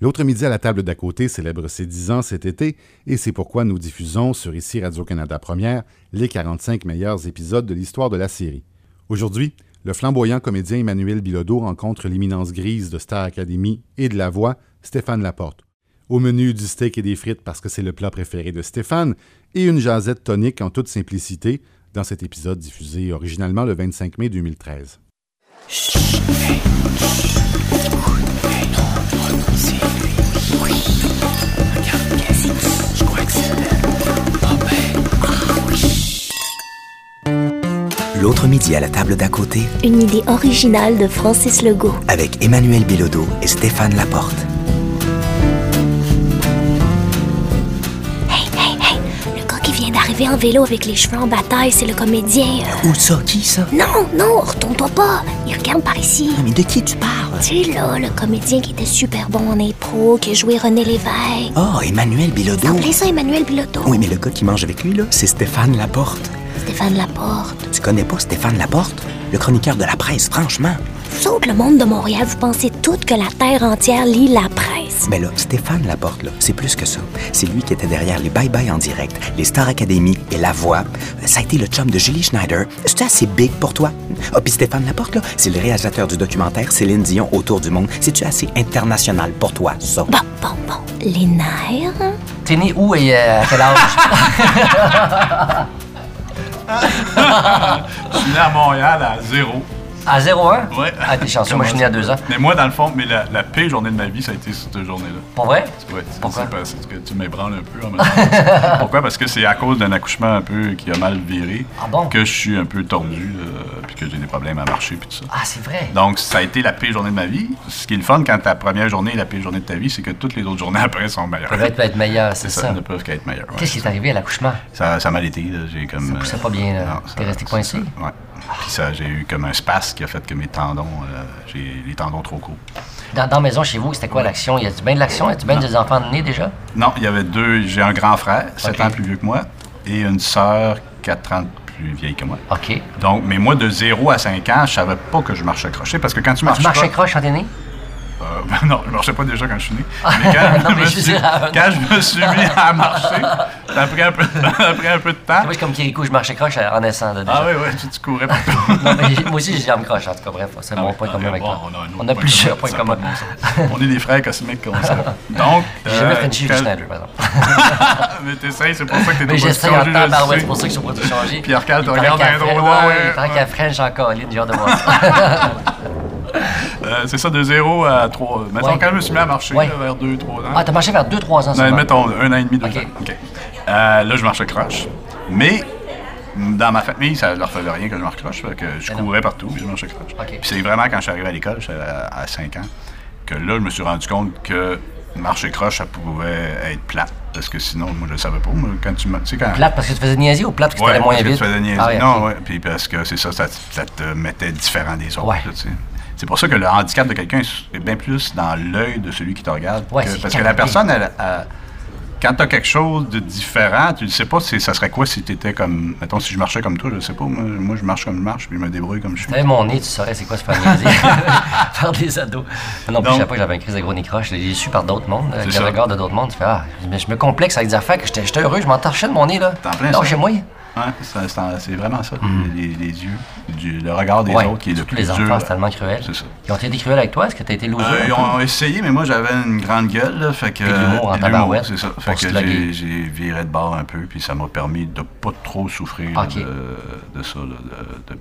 L'autre midi à la table d'à côté célèbre ses 10 ans cet été et c'est pourquoi nous diffusons sur ici Radio-Canada Première les 45 meilleurs épisodes de l'histoire de la série. Aujourd'hui, le flamboyant comédien Emmanuel Bilodeau rencontre l'éminence grise de Star Academy et de la voix, Stéphane Laporte. Au menu du steak et des frites parce que c'est le plat préféré de Stéphane et une jasette tonique en toute simplicité dans cet épisode diffusé originalement le 25 mai 2013. L'autre midi à la table d'à côté, Une idée originale de Francis Legault. avec Emmanuel Bilodeau et Stéphane Laporte. D'arriver en vélo avec les cheveux en bataille, c'est le comédien. euh, Où ça? Qui ça? Non, non, retourne-toi pas. Il regarde par ici. Mais de qui tu parles? Tu là, le comédien qui était super bon en impro, qui a joué René Lévesque. Oh, Emmanuel Bilodeau. Appelez ça Emmanuel Bilodeau. Oui, mais le gars qui mange avec lui, là, c'est Stéphane Laporte. Stéphane Laporte. Tu connais pas Stéphane Laporte? Le chroniqueur de la presse, franchement. Vous autres, le monde de Montréal, vous pensez toutes que la terre entière lit la presse. Mais là, Stéphane Laporte, là, c'est plus que ça. C'est lui qui était derrière les Bye Bye en direct, les Star Academy et La Voix. Ça a été le chum de Julie Schneider. C'est assez big pour toi? Ah, puis Stéphane Laporte, là, c'est le réalisateur du documentaire Céline Dion autour du monde. C'est-tu assez international pour toi, ça? Bon, bon, bon. Les nerfs? T'es né où et euh, à quel âge? Je suis né à Montréal à zéro. À 01? Ouais. Ah, t'es chanceux, moi je suis né à deux ans. Mais moi, dans le fond, mais la, la pire journée de ma vie, ça a été cette journée-là. Pour vrai? Ouais, c'est- Pourquoi? parce que tu m'ébranles un peu en même temps. Pourquoi? Parce que c'est à cause d'un accouchement un peu qui a mal viré Ah bon? que je suis un peu tordu, euh, puis que j'ai des problèmes à marcher, puis tout ça. Ah, c'est vrai. Donc, ça a été la pire journée de ma vie. Ce qui est le fun quand ta première journée est la pire journée de ta vie, c'est que toutes les autres journées après sont meilleures. Ça peut être, être meilleur, c'est ça. ça, ne peuvent qu'être meilleures. ouais, Qu'est-ce qui est arrivé à l'accouchement? Ça, ça a mal été. J'ai comme. Ça poussait euh, pas bien, là. T'es resté coincé? Ouais. Puis ça, j'ai eu comme un spasme qui a fait que mes tendons, euh, j'ai les tendons trop courts. Dans, dans la maison chez vous, c'était quoi l'action? Y a-tu bien de l'action? Y a-tu bien des enfants nés déjà? Non, il y avait deux. J'ai un grand frère, 7 Ok. ans plus vieux que moi, et une sœur, 4 ans plus vieille que moi. OK. Donc, mais moi, de 0 à 5 ans, je savais pas que je marchais crochet, parce que quand tu Ah, marches tu marchais cro- croche quand t'es né? Euh, ben non, je marchais pas déjà quand je suis né. Mais quand, Non, je, mais me je suis, dire, euh, quand je me suis mis à marcher, ça a pris un peu, ça a pris un peu de temps. Moi, je comme Kirikou, je marchais croche en naissant, là, déjà. Ah oui, oui, tu, tu courais partout. Non, mais moi aussi, j'ai jambes croche, en tout cas, bref, c'est Ah mon point ah, commun avec bon, toi. on a un a plusieurs points communs. pas bon. On est des frères cosmiques comme ça. Donc, J'ai jamais euh, fait une chiffre quand- Schneider, par exemple. Mais t'essayes, c'est pour ça que t'es Mais production, en tabarouette, sais. c'est pour ça que je suis au produit changé. Pierre Cal te regarde French- drôle ouais, ouais, paraît qu'à French en colline, j'ai hâte de ça. Euh, c'est ça, de 0 à 3. Mettons, Ouais. quand je me suis mis à marcher Ouais. là, vers 2, 3 ans. Ah, t'as marché vers 2-3 ans Non, seulement. mettons, un an et demi, deux Ok. ans. OK. Euh, là, je marchais croche. Mais dans ma famille, ça leur faisait rien que je marche croche. que je Mais non. courais partout, puis je marchais croche. Ok. Puis c'est vraiment quand je suis arrivé à l'école, à, à 5 ans, que là, je me suis rendu compte que marcher croche, ça pouvait être plate. Parce que sinon, moi, je le savais pas. Moi, quand tu, tu quand, Plate parce que tu faisais niaiser ou plate parce que Ouais, t'allais moins parce que vite? tu faisais niaiser. Ah, ouais, non, ok. ouais. Puis parce que c'est ça, ça, te- ça te mettait différent des autres. Ouais. là, tu. C'est pour ça que le handicap de quelqu'un est bien plus dans l'œil de celui qui te regarde. Ouais, que- c'est parce que la personne, elle, elle- quand tu as quelque chose de différent, tu ne sais pas si ça serait quoi si tu étais comme. Mettons, si je marchais comme toi, je sais pas. Moi, moi, je marche comme je marche, puis je me débrouille comme je suis. T'avais mon nez, tu saurais c'est quoi se faire faire des ados. Non, plus, je savais pas que j'avais un crise de gros croche. J'ai su par d'autres mondes, avec le regard de d'autres mondes. Tu fais, ah, mais je me complexe avec des affaires que j'étais heureux, je m'en torchais de mon nez, là. T'en plein Non, chez moi. Ouais, c'est vraiment ça, les, les yeux, du- le regard des Mm. Ouais, autres qui est le plus les enfants, c'est tellement cruel. C'est ça. Ils ont été cruels avec toi? Est-ce que t'as été loser? Euh, ils ont essayé, mais moi j'avais une grande gueule, là, fait que... L'humour en tabarouette, c'est ça. Fait que j'ai, viré de bord un peu, puis ça m'a permis de pas trop souffrir de, de ça, de, de-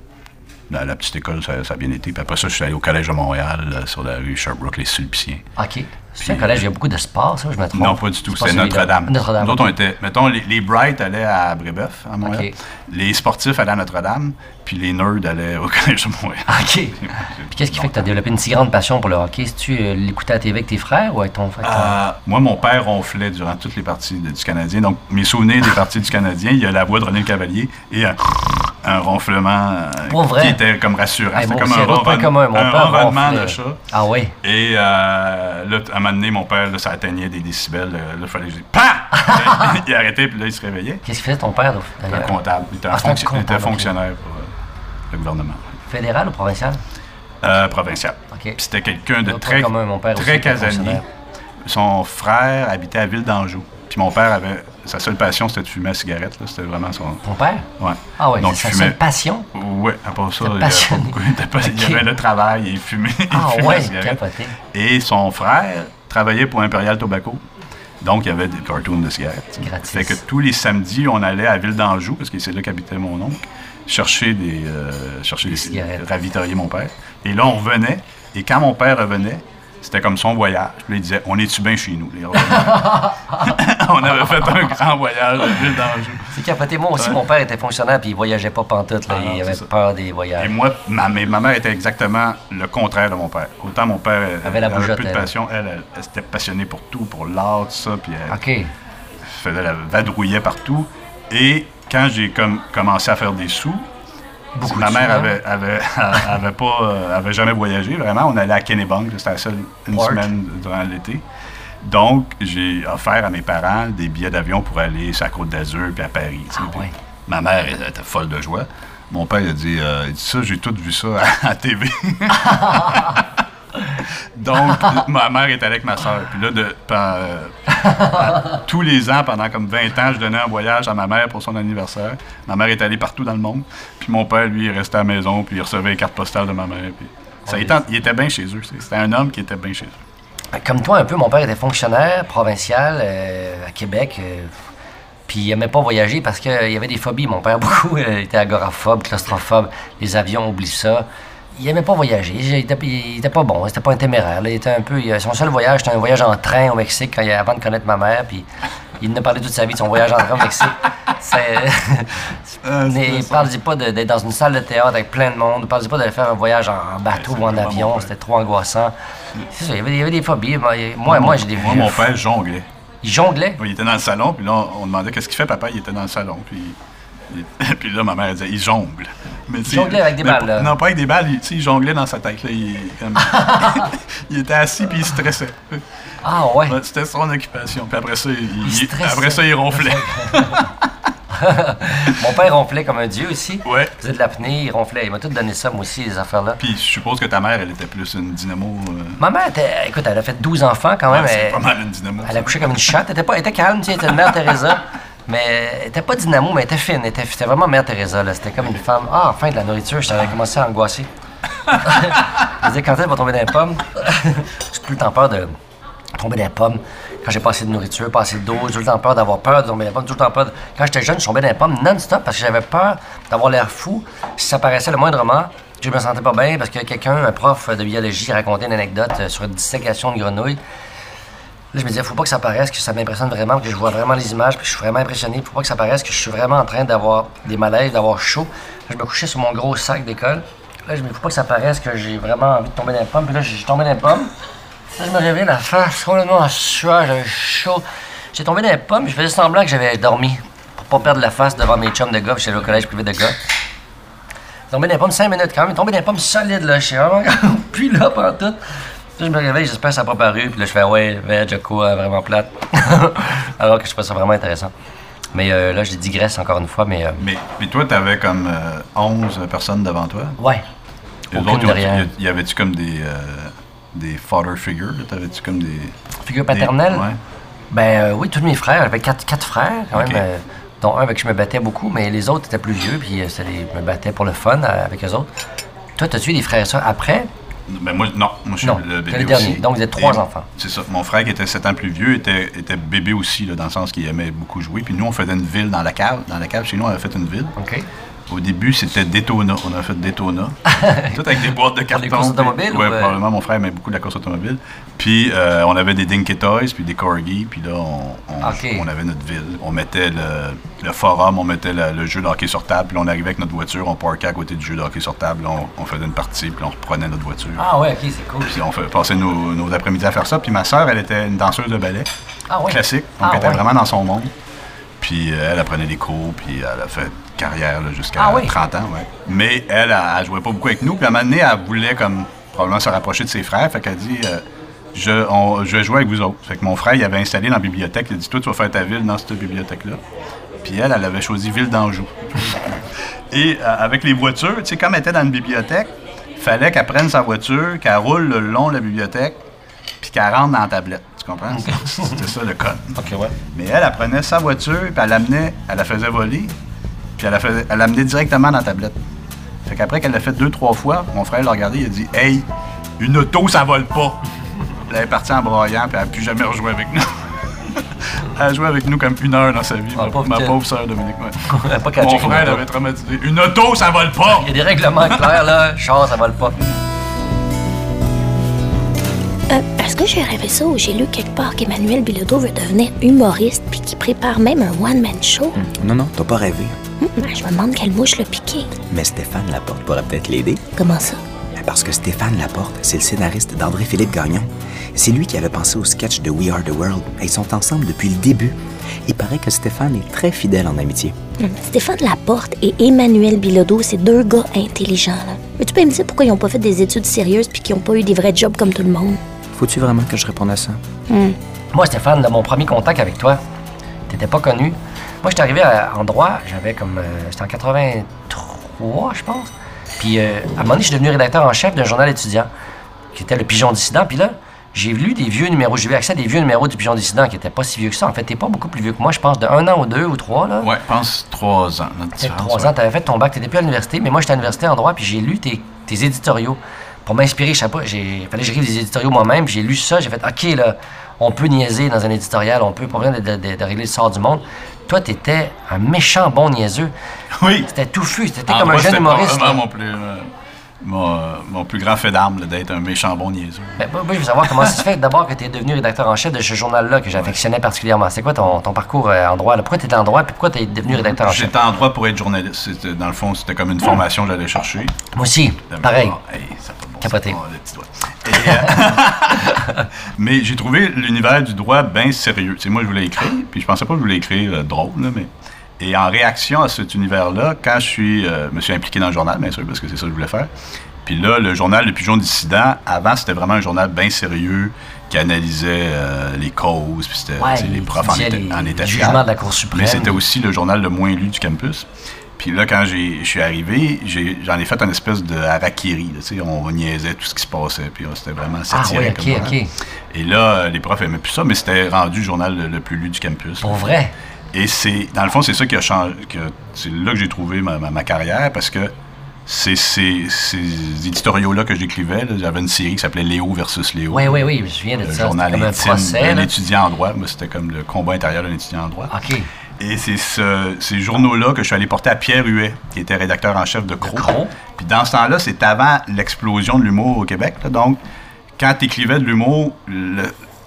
la, la petite école, ça, ça a bien été. Puis après ça, je suis allé au Collège de Montréal, là, sur la rue Sherbrooke, les Sulpiciens. OK. C'est un collège, il y a beaucoup de sport, ça, je me trompe? Non, pas du tout. C'est. Notre-Dame. Notre-Dame. Nous autres, on était. Mettons, les, les Bright allaient à Brébeuf, à Montréal. Ok. Les sportifs allaient à Notre-Dame, puis les nerds allaient au Collège de Montréal. OK. Puis qu'est-ce qui fait que tu as développé une si grande passion pour le hockey? Si tu l'écoutais à la TV avec tes frères ou avec ton frère? Euh, moi, mon père ronflait durant toutes les parties de- du Canadien. Donc, mes souvenirs des parties du Canadien, il y a la voix de René Le Cavalier et un, un ronflement euh, vrai? qui était comme rassurant. Hey, C'était comme un, commun. Mon un père ronronnement ronflait. de chat. Ah oui? Et euh, là, à un moment donné, mon père, là, ça atteignait des décibels. euh, Là, il fallait que je dise PAH! il arrêtait, puis là, il se réveillait. Qu'est-ce qu'il faisait ton père, Un d'ailleurs? comptable. Il était, Ah, un fonction- il était comptable, fonctionnaire pour euh, le gouvernement. Fédéral ou provincial? Euh, provincial. C'était quelqu'un de très, commun, mon père très casanier. son frère habitait à Ville d'Anjou. Puis mon père avait. Sa seule passion, c'était de fumer la cigarette. C'était vraiment son. Ton père? Ouais. Ah Donc, c'est sa fumait- seule passion? Ouais, à part ça, il y avait pas passionné. il avait le travail, il fumait, il Ah fumait ouais, la cigarette. capoté. Et son frère travaillait pour Imperial Tobacco. Donc, il y avait des cartoons de cigarettes. Gratis. Fait que tous les samedis, on allait à Ville d'Anjou, parce que c'est là qu'habitait mon oncle, chercher des, euh, chercher des, cigarettes. ravitailler mon père. Et là, on revenait. Et quand mon père revenait, c'était comme son voyage. Puis là, il disait On est-tu bien chez nous les? On avait fait un grand voyage à Ville d'Anjou. C'est capoté. Moi aussi, Ouais. mon père était fonctionnaire puis il voyageait pas pantoute. Là. Ah il avait ça. peur des Et voyages. moi, ma, mais ma mère était exactement le contraire de mon père. Autant mon père elle, Avait la elle bougeotte, plus de passion, elle, elle, elle était passionnée pour tout, pour l'art, tout ça, puis elle faisait la vadrouillait partout. Et quand j'ai comme commencé à faire des sous, Beaucoup ma mère avait, avait, avait pas, euh, avait jamais voyagé vraiment. On allait à Kennebank, c'était la seule une semaine durant l'été. Donc, j'ai offert à mes parents des billets d'avion pour aller sur la Côte d'Azur puis à Paris. Ah. Ma mère elle était folle de joie. Mon père il a dit, euh, il dit ça, j'ai tout vu ça à, à TV. Donc, ma mère est allée avec ma soeur. Puis là, de, euh, à- tous les ans, pendant comme 20 ans, je donnais un voyage à ma mère pour son anniversaire. Ma mère est allée partout dans le monde. Puis mon père, lui, il restait à la maison, puis il recevait les cartes postales de ma mère. Puis ça, il, était, il était bien chez eux. C'était un homme qui était bien chez eux. Comme toi, un peu, mon père était fonctionnaire provincial euh, à Québec. euh, puis il aimait pas voyager parce qu'il y avait des phobies. Mon père, beaucoup, était agoraphobe, claustrophobe. Les avions, oublie ça. Il aimait pas voyager. Il était, il était pas bon. C'était pas un téméraire. là. Il était un peu, il- son seul voyage, c'était un voyage en train au Mexique quand il- avant de connaître ma mère. Puis il nous a parlé toute sa vie de son voyage en train au Mexique. Mais c'était ça. parle-y pas d'être dans une salle de théâtre avec plein de monde. Parle-y pas de faire un voyage en, bateau Ouais, ou en avion. C'était trop angoissant. C'est ça, il y avait, il y avait des phobies. Moi, moi, Moi, j'ai des Moi, mon père jonglait. Il jonglait? Il était dans le salon, puis là, on demandait qu'est-ce qu'il fait, papa. Il était dans le salon, puis, il- puis là, ma mère elle disait, il jongle. Mais, sais, jonglait avec des mais balles, là. Non, pas avec des balles, il, il jonglait dans sa tête. Là, il, comme- il était assis, puis il stressait. Ah ouais. C'était son occupation. Puis après ça, il, Il il- après ça, il ronflait. Mon père ronflait comme un dieu aussi. Ouais. Il faisait de l'apnée, il ronflait. Il m'a tout donné ça, moi aussi, les affaires-là. Puis je suppose que ta mère, elle était plus une dynamo. euh, Ma mère, était, écoute, elle a fait 12 enfants quand même. ouais, elle, pas mal une dynamo. elle a couché comme une chatte. Elle était, pas, elle était calme, tu sais, elle était une mère Teresa. Mais elle était pas dynamo, mais elle était fine. Elle était, c'était vraiment mère Teresa. là. C'était comme une femme. Ah, enfin, de la nourriture, j'avais commencé à angoisser. je disais, quand elle va tomber dans les pommes, j'ai plus le temps peur de tomber dans les pommes. Quand j'ai pas assez de nourriture, pas assez d'eau, j'ai tout le temps peur d'avoir peur de tomber dans les pommes. Tout le temps peur. de- Quand j'étais jeune, je tombais dans les pommes non-stop parce que j'avais peur d'avoir l'air fou. Si ça paraissait le moindrement, je me sentais pas bien parce que quelqu'un, un prof de biologie, racontait une anecdote euh, sur une dissécation de grenouille. Là, je me disais, faut pas que ça paraisse, que ça m'impressionne vraiment, que je vois vraiment les images, puis que je suis vraiment impressionné. Faut pas que ça paraisse que je suis vraiment en train d'avoir des malaises, d'avoir chaud. Là, je me couchais sur mon gros sac d'école. Là, je me dis, faut pas que ça paraisse que j'ai vraiment envie de tomber dans les pommes. Puis là, j'ai tombé dans les pommes. Là, je me réveille la face complètement en sueur, j'avais chaud. J'ai tombé dans les pommes, je faisais semblant que j'avais dormi pour pas perdre la face devant mes chums de gars, puis j'étais au collège privé de gars. Tombé dans les pommes 5 minutes quand même, tombé dans les pommes solides, là, je suis vraiment plus là pendant tout. Je me réveille, j'espère que ça n'a pas paru, puis là, je fais, ouais, veg, Joko, vraiment plate. Alors que je trouve ça vraiment intéressant. Mais euh, là, je digresse encore une fois, mais euh, Mais, mais toi, tu avais comme euh, 11 personnes devant toi? ouais. Les Aucune autres, derrière. y avait-tu comme des, euh, des father figures? T'avais-tu comme des. Figure des- paternelle? ouais. Ben euh, oui, tous mes frères. J'avais quatre, quatre frères, quand même, euh, dont un avec qui je me battais beaucoup, mais les autres étaient plus vieux, puis euh, je me battais pour le fun euh, avec eux autres. Toi, t'as-tu eu des frères et sœurs après? Ben moi, non, moi je suis Non, le bébé le dernier. aussi. Donc, vous êtes trois Et enfants. C'est ça. Mon frère qui était 7 ans plus vieux était, était bébé aussi, là, dans le sens qu'il aimait beaucoup jouer. Puis nous, on faisait une ville dans la cave. Dans la cave, chez nous, on avait fait une ville. OK. Au début, c'était Daytona. On a fait Daytona. Tout avec des boîtes de Pour carton. les courses automobiles Oui, ou, euh? probablement. Mon frère aimait beaucoup la course automobile. Puis, euh, on avait des Dinky Toys, puis des Corgi. Puis là, on, on, avait notre ville. On mettait le, le forum, on mettait le, le jeu de hockey sur table. Puis on arrivait avec notre voiture, on parquait à côté du jeu de hockey sur table. On, on faisait une partie, puis on reprenait notre voiture. Ah ouais, OK, c'est cool. Puis on fait passer nos, nos après-midi à faire ça. Puis ma sœur, elle était une danseuse de ballet Ah ouais? classique. Donc, Ah elle était ouais. vraiment dans son monde. Puis euh, elle apprenait des cours, puis elle a fait carrière jusqu'à Ah oui? 30 ans. Ouais. Mais elle, elle, elle jouait pas beaucoup avec nous. Puis à un moment donné, elle voulait comme probablement se rapprocher de ses frères. Fait qu'elle dit euh, je, on- je vais jouer avec vous autres. Fait que mon frère, il avait installé dans la bibliothèque. Il a dit Toi, tu vas faire ta ville dans cette bibliothèque-là. Puis elle, elle avait choisi Ville d'Anjou. Et euh, avec les voitures, tu sais, comme elle était dans une bibliothèque, fallait qu'elle prenne sa voiture, qu'elle roule le long de la bibliothèque, puis qu'elle rentre dans la tablette. Tu comprends? C'était ça le code. OK, ouais. Mais elle, elle prenait sa voiture, puis elle l'amenait, elle la faisait voler, puis elle la elle l'amenait directement dans la tablette. Fait qu'après qu'elle l'a fait deux, trois fois, mon frère l'a regardé, il a dit Hey, une auto, ça vole pas. Elle est partie en broyant, puis elle n'a plus jamais rejoué avec nous. elle a joué avec nous comme une heure dans sa vie, Ah, ma, pauvre ma pauvre sœur Dominique. ouais. Elle a pas Mon frère l'avait traumatisé. Une auto, ça vole pas! Il y a des règlements clairs, là. Char, ça vole pas. Euh, Est-ce que j'ai rêvé ça ou j'ai lu quelque part qu'Emmanuel Bilodeau veut devenir humoriste puis qu'il prépare même un one-man show? Non, non, t'as pas rêvé. Hum, je me demande quelle mouche l'a piqué. Mais Stéphane Laporte pourrait peut-être l'aider. Comment ça? Parce que Stéphane Laporte, c'est le scénariste d'André-Philippe Gagnon. C'est lui qui avait pensé au sketch de We Are the World. Ils sont ensemble depuis le début. Il paraît que Stéphane est très fidèle en amitié. Hum, Stéphane Laporte et Emmanuel Bilodeau, c'est deux gars intelligents. Là. Mais tu peux me dire pourquoi ils n'ont pas fait des études sérieuses puis qu'ils n'ont pas eu des vrais jobs comme tout le monde? Faut-tu vraiment que je réponde à ça? Moi, Stéphane, là, mon premier contact avec toi, t'étais pas connu. Moi, j'étais arrivé à- en droit, j'avais comme. euh, C'était en 83, je pense. Puis, euh, à un moment donné, je suis devenu rédacteur en chef d'un journal étudiant, qui était le Pigeon Dissident. Puis là, j'ai lu des vieux numéros, j'ai eu accès à des vieux numéros du Pigeon Dissident qui étaient pas si vieux que ça. En fait, t'es pas beaucoup plus vieux que moi, je pense, de un an ou deux ou trois, là. Ouais, je pense trois ans. trois ouais. ans, tu avais fait ton bac, tu n'étais plus à l'université, mais moi j'étais à l'université en droit, puis j'ai lu tes, tes éditoriaux. Pour m'inspirer, je sais pas, il fallait que j'écrive des éditoriaux moi-même, puis j'ai lu ça, j'ai fait, OK, là, on peut niaiser dans un éditorial, on peut, pas besoin de, de- de- de régler le sort du monde. Toi, tu étais un méchant bon niaiseux. Oui. C'était touffu, c'était En comme un jeune humoriste. là. mon plus, euh, mon, euh, mon plus grand fait d'arme d'être un méchant bon niaiseux. Ben, moi, je veux savoir comment ça se fait d'abord que tu es devenu rédacteur en chef de ce journal-là que j'affectionnais particulièrement. C'est quoi ton, ton parcours euh, en droit? là? Pourquoi tu étais en droit, puis pourquoi tu es devenu rédacteur en chef? J'étais en droit pour être journaliste. C'était- Dans le fond, c'était comme une formation que j'allais chercher. Moi aussi, pareil. mémoire. Hey, ça fait bon, Capoté. Euh, mais j'ai trouvé l'univers du droit bien sérieux. Tu sais, moi, je voulais écrire, puis je pensais pas que je voulais écrire euh, drôle, là, mais... Et en réaction à cet univers-là, quand je suis, euh, me suis impliqué dans le journal, bien sûr, parce que c'est ça que je voulais faire, puis là, le journal Le Pigeon Dissident, avant, c'était vraiment un journal bien sérieux qui analysait euh, les causes, puis c'était, Ouais, les profs en les en jugements fiers. de la Cour suprême. Mais c'était aussi le journal le moins lu du campus. Puis là, quand je suis arrivé, j'en ai, fait une espèce de harakiri. là, on niaisait tout ce qui se passait. Puis là, c'était vraiment Ah satirique. oui, comme journal. ok. Et là, euh, les profs aimaient plus ça, mais c'était rendu le journal le, le plus lu du campus. Pour vrai? Et c'est, dans le fond, c'est ça qui a changé. c'est là que j'ai trouvé ma, ma- ma carrière parce que c'est ces, ces éditoriaux-là que j'écrivais. J'avais une série qui s'appelait Léo versus Léo. Oui, oui, oui, je me souviens de Le ça. journal un intime procès. là. étudiant en droit. Moi, c'était comme le combat intérieur d'un étudiant en droit. OK. Et c'est ce- ces journaux-là que je suis allé porter à Pierre Huet, qui était rédacteur en chef de Croc. Puis dans ce temps-là, c'est avant l'explosion de l'humour au Québec. là. Donc, quand tu écrivais de l'humour, le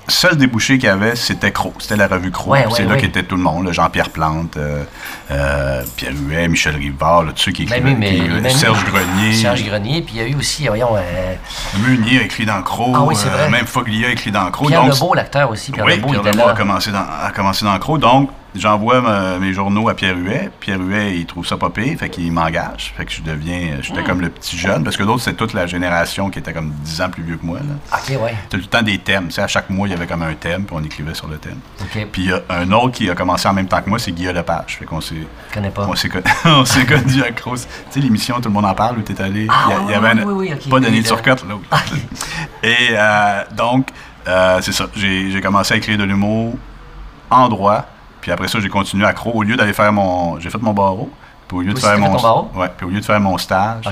seul débouché qu'il y avait, c'était Croc. C'était la revue Croc. Ouais, Puis c'est ouais, là ouais. qu'était tout le monde. Jean-Pierre Plante, euh, euh, Pierre Huet, Michel Rivard, là, ceux qui Ben écrivaient. oui, mais. Puis, euh, ben Serge Grenier. Serge Grenier, puis il y a eu aussi, voyons, euh, Meunier a écrit dans Croc. Ah oui, c'est vrai. même Foglia a écrit dans Croc. Pierre Donc, Lebeau, l'acteur aussi. Pierre oui, Lebeau, Pierre Lebeau a commencé dans, a commencé dans Croc. Donc, j'envoie mes journaux à Pierre Huet. Pierre Huet, il trouve ça pas pire, fait qu'il m'engage. Fait que je deviens, j'étais Hmm. comme le petit jeune, parce que d'autres, c'est toute la génération qui était comme 10 ans plus vieux que moi. Là. OK, ouais. Tout le temps des thèmes. À chaque mois, il y avait comme un thème, puis on écrivait sur le thème. Puis il y a un autre qui a commencé en même temps que moi, c'est Guillaume Lepage. Fait qu'on s'est... Je connais pas. On s'est, con- on s'est connus à Croc. Tu sais, l'émission Tout le monde en parle où t'es allé. Ah, il y, avait oui, un- oui, oui, ok. pas Denis Turcotte, là. Et euh, donc, euh, c'est ça. J'ai, j'ai commencé à écrire de l'humour en droit. Puis après ça, j'ai continué à Croc. Au lieu d'aller faire mon... J'ai fait mon barreau. Puis au lieu de faire mon... Ouais. Puis au lieu de faire mon stage,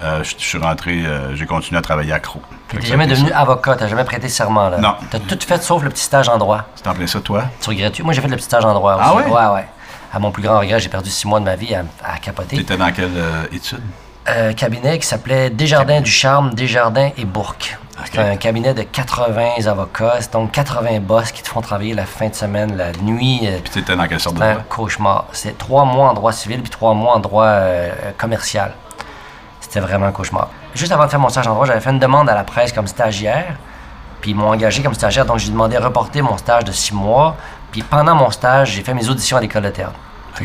euh, je, je suis rentré... euh, j'ai continué à travailler à Croc. Puis Fait que t'es ça a jamais devenu ça. avocat, t'as jamais prêté serment, là? Non. T'as tout fait sauf le petit stage en droit. C'est en plein ça, toi? Tu regrettes-tu? Moi, j'ai fait le petit stage en droit aussi. Ah ouais? Ouais, ouais. À mon plus grand regret, j'ai perdu six mois de ma vie à, à capoter. T'étais dans quelle euh, étude? un cabinet qui s'appelait Desjardins du Charme, Desjardins et Bourque. C'est un cabinet de 80 avocats, c'est donc 80 boss qui te font travailler la fin de semaine, la nuit. euh, Puis t'étais dans quelle sorte de un droit? cauchemar. C'est trois mois en droit civil puis trois mois en droit euh, euh, commercial. C'était vraiment un cauchemar. Juste avant de faire mon stage en droit, j'avais fait une demande à la presse comme stagiaire. Puis ils m'ont engagé comme stagiaire, donc j'ai demandé à reporter mon stage de six mois. Puis pendant mon stage, j'ai fait mes auditions à l'école de théâtre.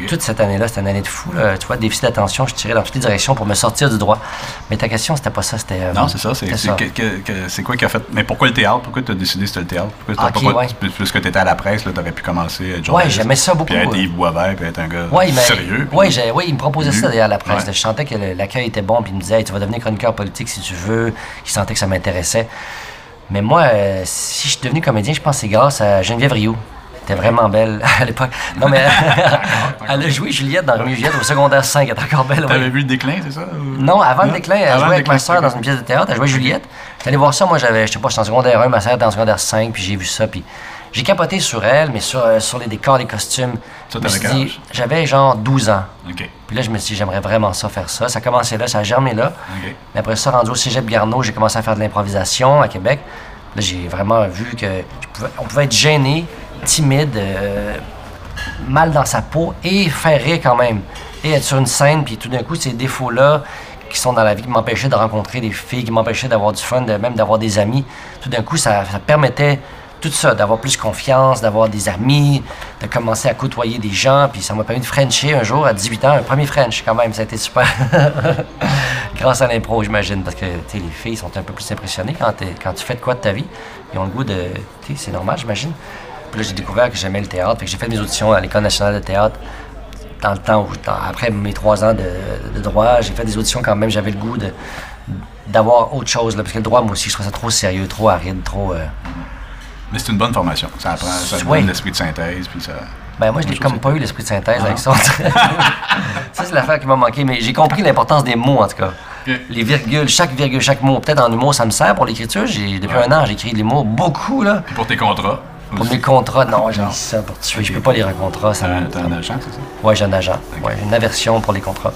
Toute cette année-là, c'était une année de fou. là. Tu vois, déficit d'attention, je tirais dans toutes les directions pour me sortir du droit. Mais ta question, c'était pas ça, c'était... euh, Non, c'est ça. C'est, c'est, que- que- c'est quoi qui a fait. Mais pourquoi le théâtre? Pourquoi tu as décidé que c'était le théâtre? Pourquoi t'as Ok, pas, ouais. plus- Puisque tu étais à la presse, tu aurais pu commencer à être Ouais, journaliste. j'aimais ça beaucoup. Puis être Yves Boisvert, puis être un gars Ouais, mais, sérieux. j'ai- ouais, il me proposait ça d'ailleurs à la presse. Ouais. Je sentais que le- l'accueil était bon, puis il me disait Hey, Tu vas devenir chroniqueur politique si tu veux. Il sentait que ça m'intéressait. Mais moi, euh, si je suis devenu comédien, je pense que c'est grâce à Geneviève Rioux. Elle était vraiment belle à l'époque. Non, mais elle a joué Juliette dans Roméo et Juliette au secondaire 5. Elle est encore belle. T'avais vu le déclin, c'est ça? ou- Non, avant le déclin, elle Avant jouait avec ma soeur dans une pièce de théâtre. Elle jouait Juliette. J'étais allé voir ça. Moi, j'avais, je sais pas, j'étais en secondaire 1, ma soeur était en secondaire 5, puis j'ai vu ça. Puis j'ai capoté sur elle, mais sur, euh, sur les décors, les costumes. Ça, t'avais? J'avais genre 12 ans. OK. Puis là, je me suis dit, j'aimerais vraiment ça, faire ça. Ça a commencé là, ça a germé là. OK. Mais après ça, rendu au cégep Garneau, j'ai commencé à faire de l'improvisation à Québec. J'ai vraiment vu que on pouvait être gêné, timide, euh, mal dans sa peau et faire rire quand même. Et être sur une scène, puis tout d'un coup, ces défauts-là qui sont dans la vie, qui m'empêchaient de rencontrer des filles, qui m'empêchaient d'avoir du fun, même d'avoir des amis, tout d'un coup, ça permettait tout ça, d'avoir plus confiance, d'avoir des amis, de commencer à côtoyer des gens, puis ça m'a permis de Frencher un jour à 18 ans, un premier French quand même, ça a été super. Grâce à l'impro, j'imagine, parce que les filles sont un peu plus impressionnées quand, tu fais de quoi de ta vie. Ils ont le goût de. C'est normal, j'imagine. Puis là, j'ai découvert que j'aimais le théâtre. Fait que j'ai fait mes auditions à l'École nationale de théâtre dans le temps où, après mes trois ans de, droit, j'ai fait des auditions quand même. J'avais le goût d'avoir autre chose. Parce que le droit, moi aussi, je trouve ça trop sérieux, trop aride, trop. euh, Mais c'est une bonne formation. Ça apprend, ça Ouais. donne l'esprit de synthèse, puis ça... Ben moi, je n'ai comme pas eu l'esprit de synthèse avec ça. ça, c'est l'affaire qui m'a manqué. Mais j'ai compris l'importance des mots, en tout cas. Les virgules, chaque virgule, chaque mot. Peut-être en humour, ça me sert pour l'écriture. J'ai, depuis un an, j'écris de l'humour beaucoup, là. Puis pour tes contrats. Pour mes contrats, non, j'ai ça pour tuer. Je peux pas lire un contrat. Ça... T'as t'as un agent, c'est ça? Ouais, j'ai un agent. Ouais, j'ai une aversion pour les contrats.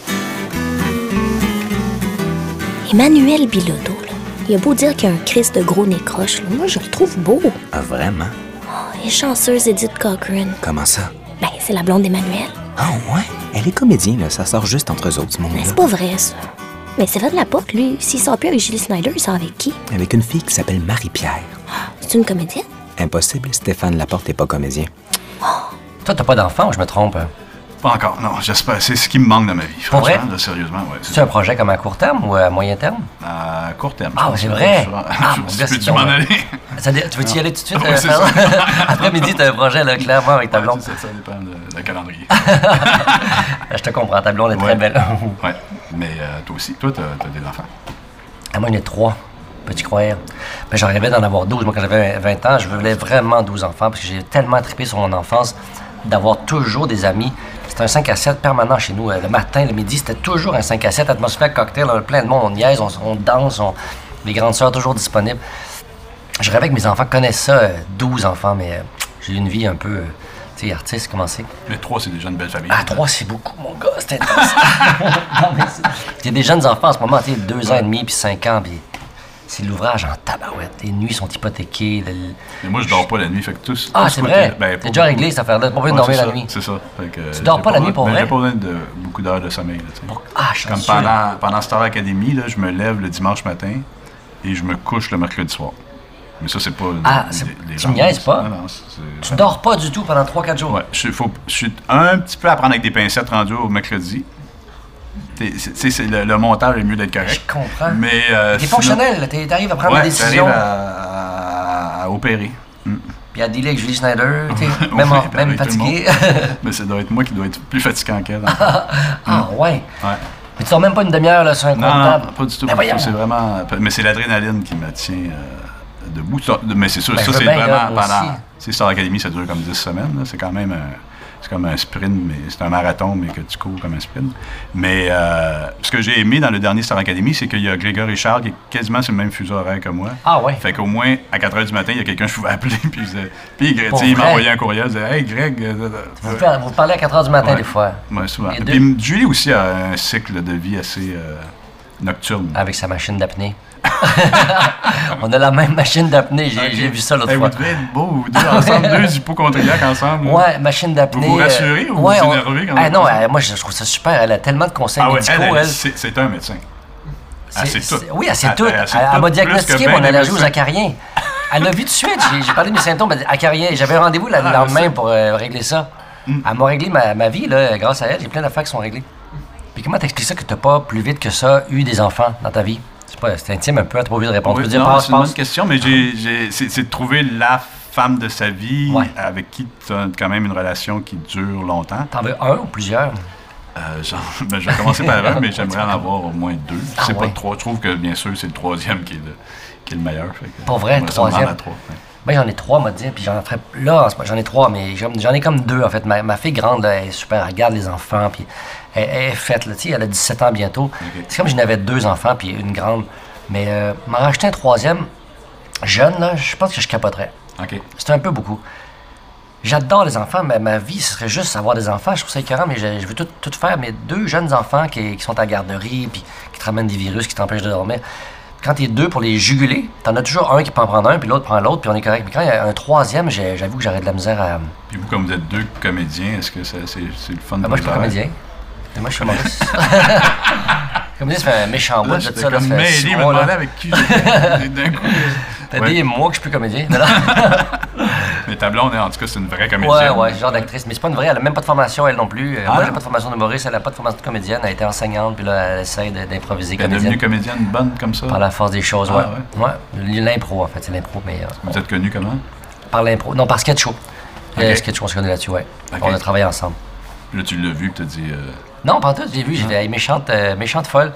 Emmanuel Bilodeau, là, il a beau dire qu'il a un Christ de gros nez croche, là, moi je le trouve beau. Ah, vraiment? Et chanceuse Edith Cochrane. Comment ça? Ben, c'est la blonde d'Emmanuel. Ah, ouais? Elle est comédienne, là. Ça sort juste entre eux autres, ce Mais monde-là. c'est pas vrai, ça. Mais c'est vrai de la porte, lui. S'il sort plus avec Julie Snyder, il sort avec qui? Avec une fille qui s'appelle Marie-Pierre. C'est une comédienne? Impossible, Stéphane Laporte est pas comédien. Toi, t'as pas d'enfant ou je me trompe? Pas encore, non, j'espère. C'est ce qui me manque dans ma vie, franchement, vrai? là, sérieusement, ouais. C'est un projet comme à court terme ou à moyen terme? À court terme. Ah, c'est vrai? Ah, mon gars, tu m'en aller? Tu veux-y aller tout de suite? Euh. Après-midi, t'as un projet, là, clairement, avec ta blonde. ça, dépend de, calendrier. Je te comprends, ta blonde est très belle. ouais. Mais euh, toi aussi, toi, t'as t'as des enfants? Ah, moi, j'en ai trois. Peux-tu croire? Ben, j'en rêvais d'en avoir 12. Moi, quand j'avais 20 ans, je voulais vraiment 12 enfants parce que j'ai tellement trippé sur mon enfance d'avoir toujours des amis. C'était un 5 à 7 permanent chez nous. Euh, Le matin, le midi, c'était toujours un 5 à 7. Atmosphère cocktail, on a plein de monde, on niaise, on, on danse, on- les grandes sœurs toujours disponibles. Je rêvais que mes enfants connaissent ça, euh, 12 enfants, mais euh, j'ai eu une vie un peu, euh, tu sais, artiste, comment c'est? Mais trois, c'est déjà une belle famille. Ah, trois, c'est beaucoup, mon gars, c'est intense. A des jeunes enfants en ce moment, tu sais, deux ans et demi puis cinq ans, puis c'est l'ouvrage en tabarouette. Les nuits sont hypothéquées. le- Mais moi, je dors pas la nuit, fait que tous. Ah, c'est vrai? ben, T'es déjà réglé, cette affaire-là? Pas besoin de dormir la ça, nuit? C'est ça. Fait que, Tu dors j'ai pas la nuit pour ben, vrai? J'ai pas besoin de beaucoup d'heures de sommeil. Là. Ah, Comme pendant, pendant Star Academy, là, je me lève le dimanche matin et je me couche le mercredi soir. Mais ça, c'est pas. Ah, les- les tu niaises pas? Non, non, c'est- Tu dors pas du tout pendant 3-4 jours? Ouais, je, suis- faut- je suis un petit peu à prendre avec des pincettes rendues au mercredi. C'est- c'est- c'est- le, le montage est mieux d'être correct. Je comprends. Mais. euh, T'es fonctionnel, t'arrives à prendre Ouais, des décisions. t'arrives à, à- à opérer. Mm. Puis à dealer avec Julie Schneider, tu sais, Ouais, même, même fatigué. Mais ça doit être moi qui dois être plus fatigant qu'elle. ah, ouais. Ouais. Mais tu dors même pas une demi-heure là, sur un Non, comptable. non, pas du tout. Ben c'est vraiment. Mais c'est l'adrénaline qui me tient euh, debout. Mais c'est sûr, Ben, ça, c'est vraiment pendant. sais, Star Academy, ça dure comme 10 semaines. C'est quand même. un- c'est comme un sprint, mais c'est un marathon, mais que tu cours comme un sprint. Mais euh, ce que j'ai aimé dans le dernier Star Academy, c'est qu'il y a Grégory Charles qui est quasiment sur le même fuseau horaire que moi. Ah ouais. Fait qu'au moins, à 4 h du matin, il y a quelqu'un que je pouvais appeler. Puis, je- puis il m'a envoyé un courriel. Il disait Hey, Greg. euh, Vous, par- vous parlez à 4 h du matin Ouais. des fois, Ouais, souvent. Deux. Puis Julie aussi a un cycle de vie assez euh, nocturne. avec sa machine d'apnée. On a la même machine d'apnée, j'ai vu ça l'autre Hey, fois. vous devez être vous deux ensemble, deux hypochondriaques ensemble. Ouais, machine d'apnée. Vous vous rassurez ou ouais, vous on- énervez quand Ah vous non, euh, moi je trouve ça super. Elle a tellement de conseils Ah ouais, médicaux. elle, elle, c'est c'est un médecin. Elle sait tout. Oui, Elle- tout. elle m'a diagnostiqué mon allergie aux acariens. Elle l'a vu tout de suite. J'ai- parlé de mes symptômes. Acariens. J'avais un rendez-vous le Ah, je lendemain pour euh, régler ça. Elle m'a réglé ma, ma vie, là, grâce à elle. J'ai plein d'affaires qui sont réglées. Puis comment t'expliques ça que t'as pas, plus vite que ça, eu des enfants dans ta vie? C'est pas, c'est intime un peu, à trop vite de répondre. Oui, c'est une bonne question, mais c'est de trouver la femme de sa vie Ouais. avec qui tu as quand même une relation qui dure longtemps. T'en veux un ou plusieurs? Euh, genre, ben, je vais commencer par un, mais j'aimerais en avoir au moins deux. Ah c'est pas ouais. de trois. Je trouve que, bien sûr, c'est le troisième qui est le, qui est le meilleur. fait que- Pour vrai, rendre troisième. à trois, ouais. Ben, j'en ai trois, m'a dit, puis j'en ferai. Là, en ce moment, j'en ai trois, mais j'en ai comme deux, en fait. Ma, ma fille grande, là, elle est super, elle regarde les enfants, puis elle, elle est faite, là, tu sais, elle a 17 ans bientôt. C'est comme si j'en avais deux enfants, puis une grande. Mais euh, m'en racheter un troisième, jeune, là, je pense que je capoterais. C'est un peu beaucoup. J'adore les enfants, mais ma vie, ce serait juste avoir des enfants. Je trouve ça écœurant, mais je, je veux tout, tout faire. Mais deux jeunes enfants qui, qui sont à la garderie, puis qui te ramènent des virus, qui t'empêchent de dormir. Quand t'es deux pour les juguler, t'en as toujours un qui peut en prendre un, puis l'autre prend l'autre, puis on est correct. Puis quand il y a un troisième, j'avoue que j'aurais de la misère à. Puis vous, comme vous êtes deux comédiens, est-ce que c'est c'est le fun Ah, de moi, je suis pas comédien. Et moi, je suis humoriste. comédien, fait un méchant bout de ça. Là, comme ça fait six mêlé, me mois, là. demandais avec qui. D'un coup. T'as Ouais. dit, moi, que je suis plus comédien. Mais ta blonde, en tout cas, c'est une vraie Ouais, comédienne. ouais, ce genre d'actrice. Mais c'est pas une vraie, elle a même pas de formation, elle non plus. Euh, Ah, moi, j'ai pas de formation d'humoriste, elle a pas de formation de comédienne. Elle a été enseignante, puis là, elle essaie d'improviser Elle est devenue comédienne. bonne comme ça? Par la force des choses, Ah, ouais. Ouais? L'impro, en fait, c'est l'impro, mais euh, Vous êtes connus comment? par l'impro. Non, par sketch show. Euh, sketch show, on se connaît là-dessus, ouais. On a travaillé ensemble. Là, tu l'as vu, tu as dit. euh, Non, pas tout, j'ai vu, j'ai hey, méchante, euh, méchante folle.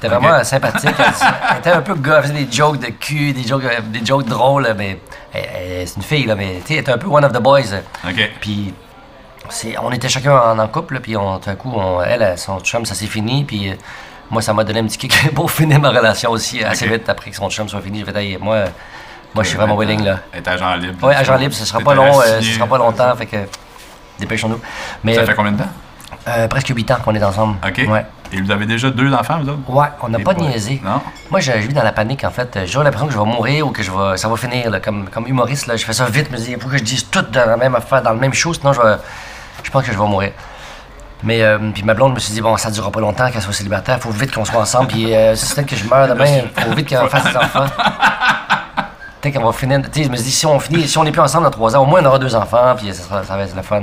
Elle était Ok. vraiment euh, sympathique. Elle, était un peu gars, elle faisait des jokes de cul, des jokes, euh, des jokes drôles, mais c'est une fille, là, mais tu elle était un peu one of the boys. OK. Puis on était chacun en, en couple, puis tout à coup, on- elle, son chum, ça s'est fini, puis euh, moi, ça m'a donné un petit kick pour finir ma relation aussi assez vite après que son chum soit fini. J'ai fait, moi, moi je suis vraiment willing, là. Elle est agent libre. Oui, agent libre, ce sera pas long, euh, ce sera pas longtemps, fait que dépêchons-nous. Mais Ça euh, fait combien de temps? euh, presque 8 ans qu'on est ensemble. OK. Ouais. Et vous avez déjà deux enfants, vous autres? Ouais, on n'a pas pas- niaisé. Non? Moi, je, vis dans la panique, en fait. J'ai l'impression que je vais mourir ou que je vais, ça va finir. là. Comme, comme humoriste, là, je fais ça vite. Dis, il faut que je dise tout dans la même affaire, dans le même show, sinon je, vais- je pense que je vais mourir. Mais euh, puis ma blonde me suis dit, bon, ça durera pas longtemps qu'elle soit célibataire. Il faut vite qu'on soit ensemble. Puis euh, si c'est peut-être que je meurs demain, il faut vite qu'elle fasse des enfants. Peut-être qu'on va finir. Tu sais, je me dis, si on finit, si on n'est plus ensemble dans trois ans, au moins on aura deux enfants. Puis ça, sera- ça va être le fun.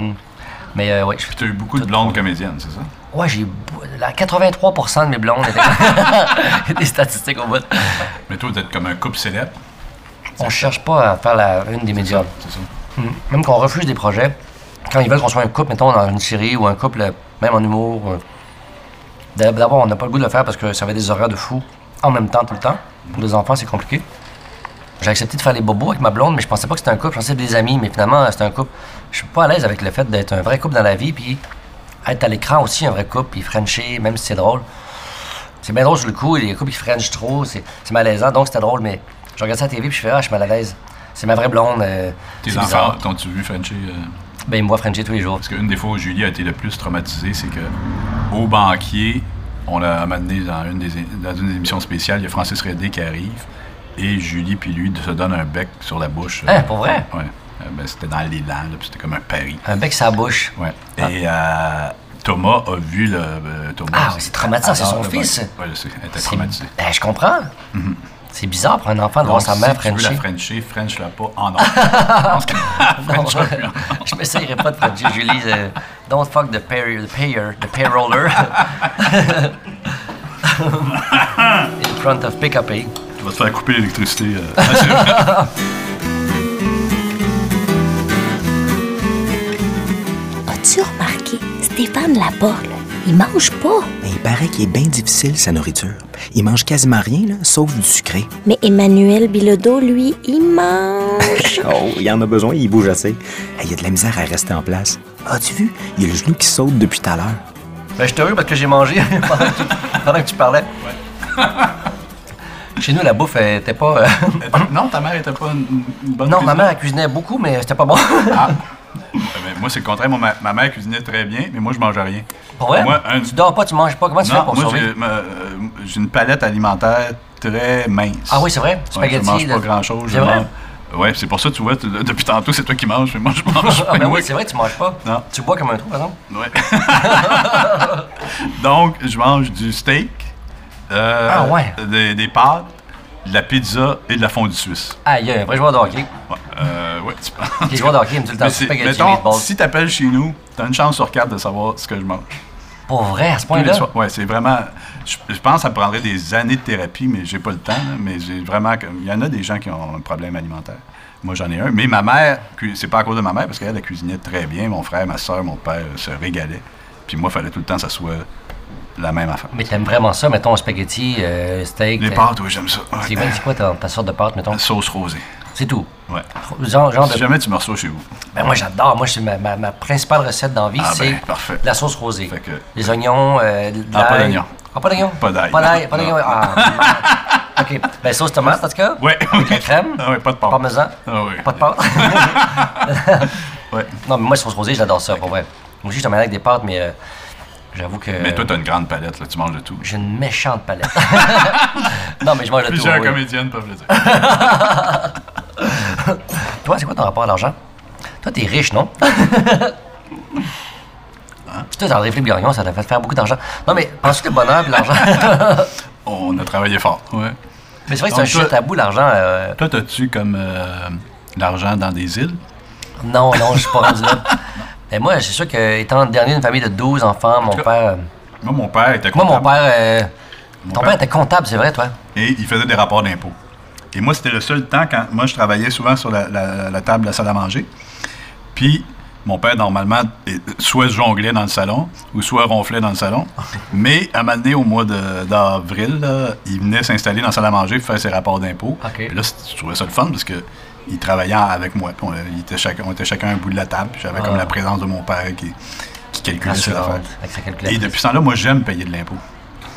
Mais euh, oui, Puis tu as eu beaucoup de blondes comédiennes, c'est ça? Ouais, j'ai. bou- La 83% de mes blondes étaient. Il y a des statistiques au bout. Mais toi, êtes comme un couple célèbre, On cherche pas à faire la, une des médias. c'est ça? Mm. Même qu'on refuse des projets, quand ils veulent qu'on soit un couple, mettons, dans une série ou un couple, euh, même en humour. euh, d'ab- D'abord, on n'a pas le goût de le faire parce que ça avait des horaires de fou en même temps, tout le temps. Pour les enfants, c'est compliqué. J'ai accepté de faire les bobos avec ma blonde, mais je pensais pas que c'était un couple. Je pensais que c'était des amis, mais finalement, euh, c'était un couple. Je suis pas à l'aise avec le fait d'être un vrai couple dans la vie, puis être à l'écran aussi un vrai couple, puis Frencher, même si c'est drôle. C'est bien drôle sur le coup, les couples qui French trop, c'est malaisant, donc c'était drôle, mais je regarde ça à la TV, puis je fais, ah, je suis mal à l'aise. C'est ma vraie blonde. euh, Tes enfants, t'ont-tu vu Frenchie? euh, Ben, voit Frencher tous les jours. Parce qu'une des fois où Julie a été le plus traumatisée, c'est que au banquier, on l'a amené dans une, des, dans une des émissions spéciales, il y a Francis Redé qui arrive, et Julie puis lui se donnent un bec sur la bouche. Hein, pour vrai? Ouais. Euh, ben, c'était dans l'élan, là, puis c'était comme un pari. Un bec sa bouche. Ouais. Et euh, Thomas a vu le. euh, Thomas, Ah, oui, c'est traumatisant, c'est son fils. Ouais, je sais, elle était traumatisée. Ben, je comprends. C'est bizarre pour un enfant de voir sa mère si tu veux la Frencher. Frencher, French-la pas en or. Je m'essayerai pas de Frencher. Julie, euh, don't fuck the, pay, the payer, the payroller. In front of PKP. Tu vas te faire couper l'électricité. euh. Stéphane Laporte, là, il mange pas. Mais il paraît qu'il est bien difficile, sa nourriture. Il mange quasiment rien, là, sauf du sucré. Mais Emmanuel Bilodeau, lui, il mange. Oh, il en a besoin, il bouge assez. Il a de la misère à rester en place. As-tu vu? Il a le genou qui saute depuis tout à l'heure. Ben, je suis heureux parce que j'ai mangé pendant que tu, pendant que tu parlais. Chez nous, la bouffe était pas. euh, non, ta mère était pas une, bonne non, ma mère cuisinait beaucoup, mais c'était pas bon. Ah. Euh, ben, moi, c'est le contraire. Moi, ma, ma mère cuisinait très bien, mais moi, je mangeais rien. Vrai? Moi, un- Tu dors pas, tu manges pas. Comment tu fais Non, pour moi, j'ai, euh, j'ai une palette alimentaire très mince. Ah oui, c'est vrai? Ouais, Spaghetti. je mange pas grand-chose. C'est vrai? Oui, c'est pour ça, tu vois, depuis tantôt, c'est toi qui manges, mais moi, je mange Ah, pas. ben Moi, oui, c'est vrai, tu manges pas. Non. Tu bois comme un trou, par exemple? Ouais. Donc, je mange du steak, euh, Ah ouais. des, des pâtes, de la pizza et de la fondue suisse. Ah, il y a un vrai joueur de hockey. Ouais, euh, ouais, tu penses. Les joueurs de hockey aiment tout le temps spaghetti, mettons, si t'appelles chez nous, t'as une chance sur quatre de savoir ce que je mange. Pour vrai, à ce point-là? Ouais, c'est vraiment. Je, je pense que ça prendrait des années de thérapie, mais j'ai pas le temps. là, mais j'ai vraiment. Il y en a des gens qui ont un problème alimentaire. Moi, j'en ai un. Mais ma mère, c'est pas à cause de ma mère, parce qu'elle, elle cuisinait très bien. Mon frère, ma soeur, mon père se régalaient. Puis moi, il fallait tout le temps que ça soit la même affaire. Mais t'aimes vraiment ça, mettons, spaghetti, euh, steak. Les euh, pâtes, oui, j'aime ça. Ouais. C'est quoi, ta, ta sorte de pâte, mettons? Sauce rosée. C'est tout. Ouais. Genre, genre Si de... jamais tu me reçois chez vous. Ben moi, j'adore. Moi, ma, ma, ma principale recette d'envie, Ah, c'est ben, la sauce rosée. Fait que- Les oignons, euh, de Ah, pas d'oignons. Ah, pas d'oignons? Pas d'ail. Pas d'ail, pas Non. d'oignons. Ah, merde. OK. Ben, sauce tomate, en tout cas. Ouais. Avec la crème. Ah ouais, pas de pâte. Parmesan. Ah oui. Pas de pâte. Ouais. non, mais moi, sauce rosée, j'adore ça, pour vrai. Moi aussi, je te mets avec des pâtes, mais euh, j'avoue que... Mais toi, t'as une grande palette, là, tu manges de tout. J'ai une méchante palette. non, mais je mange de tout. Plusieurs oui. comédiennes peuvent le dire. Toi, c'est quoi ton rapport à l'argent? Toi, t'es riche, non? Hein? Toi, André Philippe Gagnon, ça t'a fait faire beaucoup d'argent. Non, mais penses-tu que le bonheur et l'argent... On a travaillé fort. Ouais. mais c'est vrai que c'est un sujet tabou, l'argent. euh, Toi, t'as-tu comme euh, l'argent dans des îles? Non, non, je suis pas rendu là. Mais moi, c'est sûr que, étant le dernier d'une famille de 12 enfants, mon cas, père... Moi, mon père était Moi, comptable. mon père... euh, Mon ton père- père était comptable, c'est vrai, toi? Et il faisait des rapports d'impôts. Et moi, c'était le seul temps quand moi, je travaillais souvent sur la, la- la table de la salle à manger. Puis, mon père, normalement, soit jonglait dans le salon ou soit ronflait dans le salon. Mais à un moment donné, au mois d'avril, il venait s'installer dans la salle à manger pour faire ses rapports d'impôts. OK. Puis là, je trouvais ça le fun parce que il travaillait avec moi. Puis on, était chacun, on était chacun à un bout de la table. J'avais Ah. comme la présence de mon père qui, qui calculait ses affaires. Et depuis ce temps-là, moi, j'aime payer de l'impôt.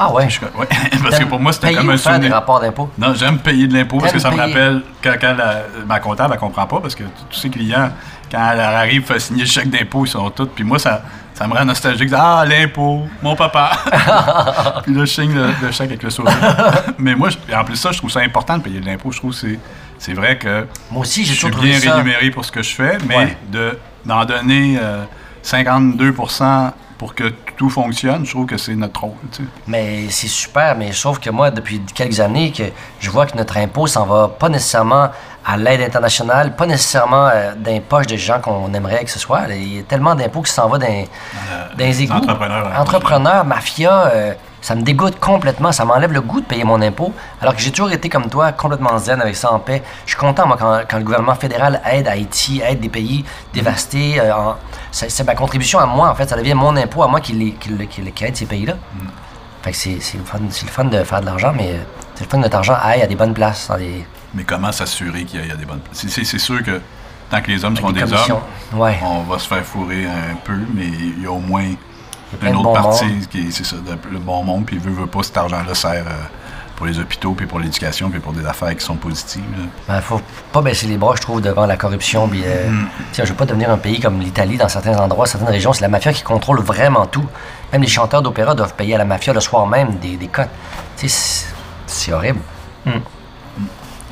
Ah ouais? Je- ouais, parce que pour moi, c'était comme un faire des souvenir. rapports d'impôts? Non, j'aime payer de l'impôt parce que ça me rappelle quand, quand la- ma comptable, elle comprend pas parce que tous ses clients, quand elle arrive, fait signer le chèque d'impôt, ils sont tous. Puis moi, ça, ça me rend nostalgique. Ah, l'impôt, mon papa. puis là, je signe le, le chèque avec le sourire. Mais moi, je- en plus, ça, je trouve ça important de payer de l'impôt. Je trouve que c'est, c'est vrai que Moi aussi, je suis bien ça... rémunéré pour ce que je fais, mais Ouais. de, d'en donner euh, 52% pour que tout fonctionne, je trouve que c'est notre rôle. tu sais. Mais c'est super, mais sauf que moi, depuis quelques années, que je vois que notre impôt s'en va pas nécessairement à l'aide internationale, pas nécessairement euh, dans les poches des gens qu'on aimerait que ce soit. Il y a tellement d'impôts qui s'en va dans, dans les égouts. entrepreneurs, hein. Entrepreneurs, mafia, euh, ça me dégoûte complètement. Ça m'enlève le goût de payer mon impôt. Alors que j'ai toujours été comme toi, complètement zen avec ça en paix. Je suis content, moi, quand, quand le gouvernement fédéral aide Haïti, aide des pays dévastés. euh, en- c'est ma contribution à moi, en fait. Ça devient mon impôt à moi qui, les- qui, qui aide ces pays-là. Fait que c'est le, fun- c'est le fun de faire de l'argent, mais c'est le fun que notre argent aille à des bonnes places, dans Mais comment s'assurer qu'il y a, des bonnes C'est, c'est- sûr que tant que les hommes seront des hommes, Ouais. on va se faire fourrer un peu, mais il y a au moins une autre bon partie monde. qui est c'est ça, de- le bon monde, puis veut, veut pas, cet argent-là sert euh, pour les hôpitaux, puis pour l'éducation, puis pour des affaires qui sont positives. là. Ben, faut pas baisser les bras, je trouve, devant la corruption. Puis, euh, Mm. je veux pas devenir un pays comme l'Italie dans certains endroits, certaines régions. C'est la mafia qui contrôle vraiment tout. Même les chanteurs d'opéra doivent payer à la mafia le soir même des, des cotes. Tu sais, c'est- c'est horrible. Mm.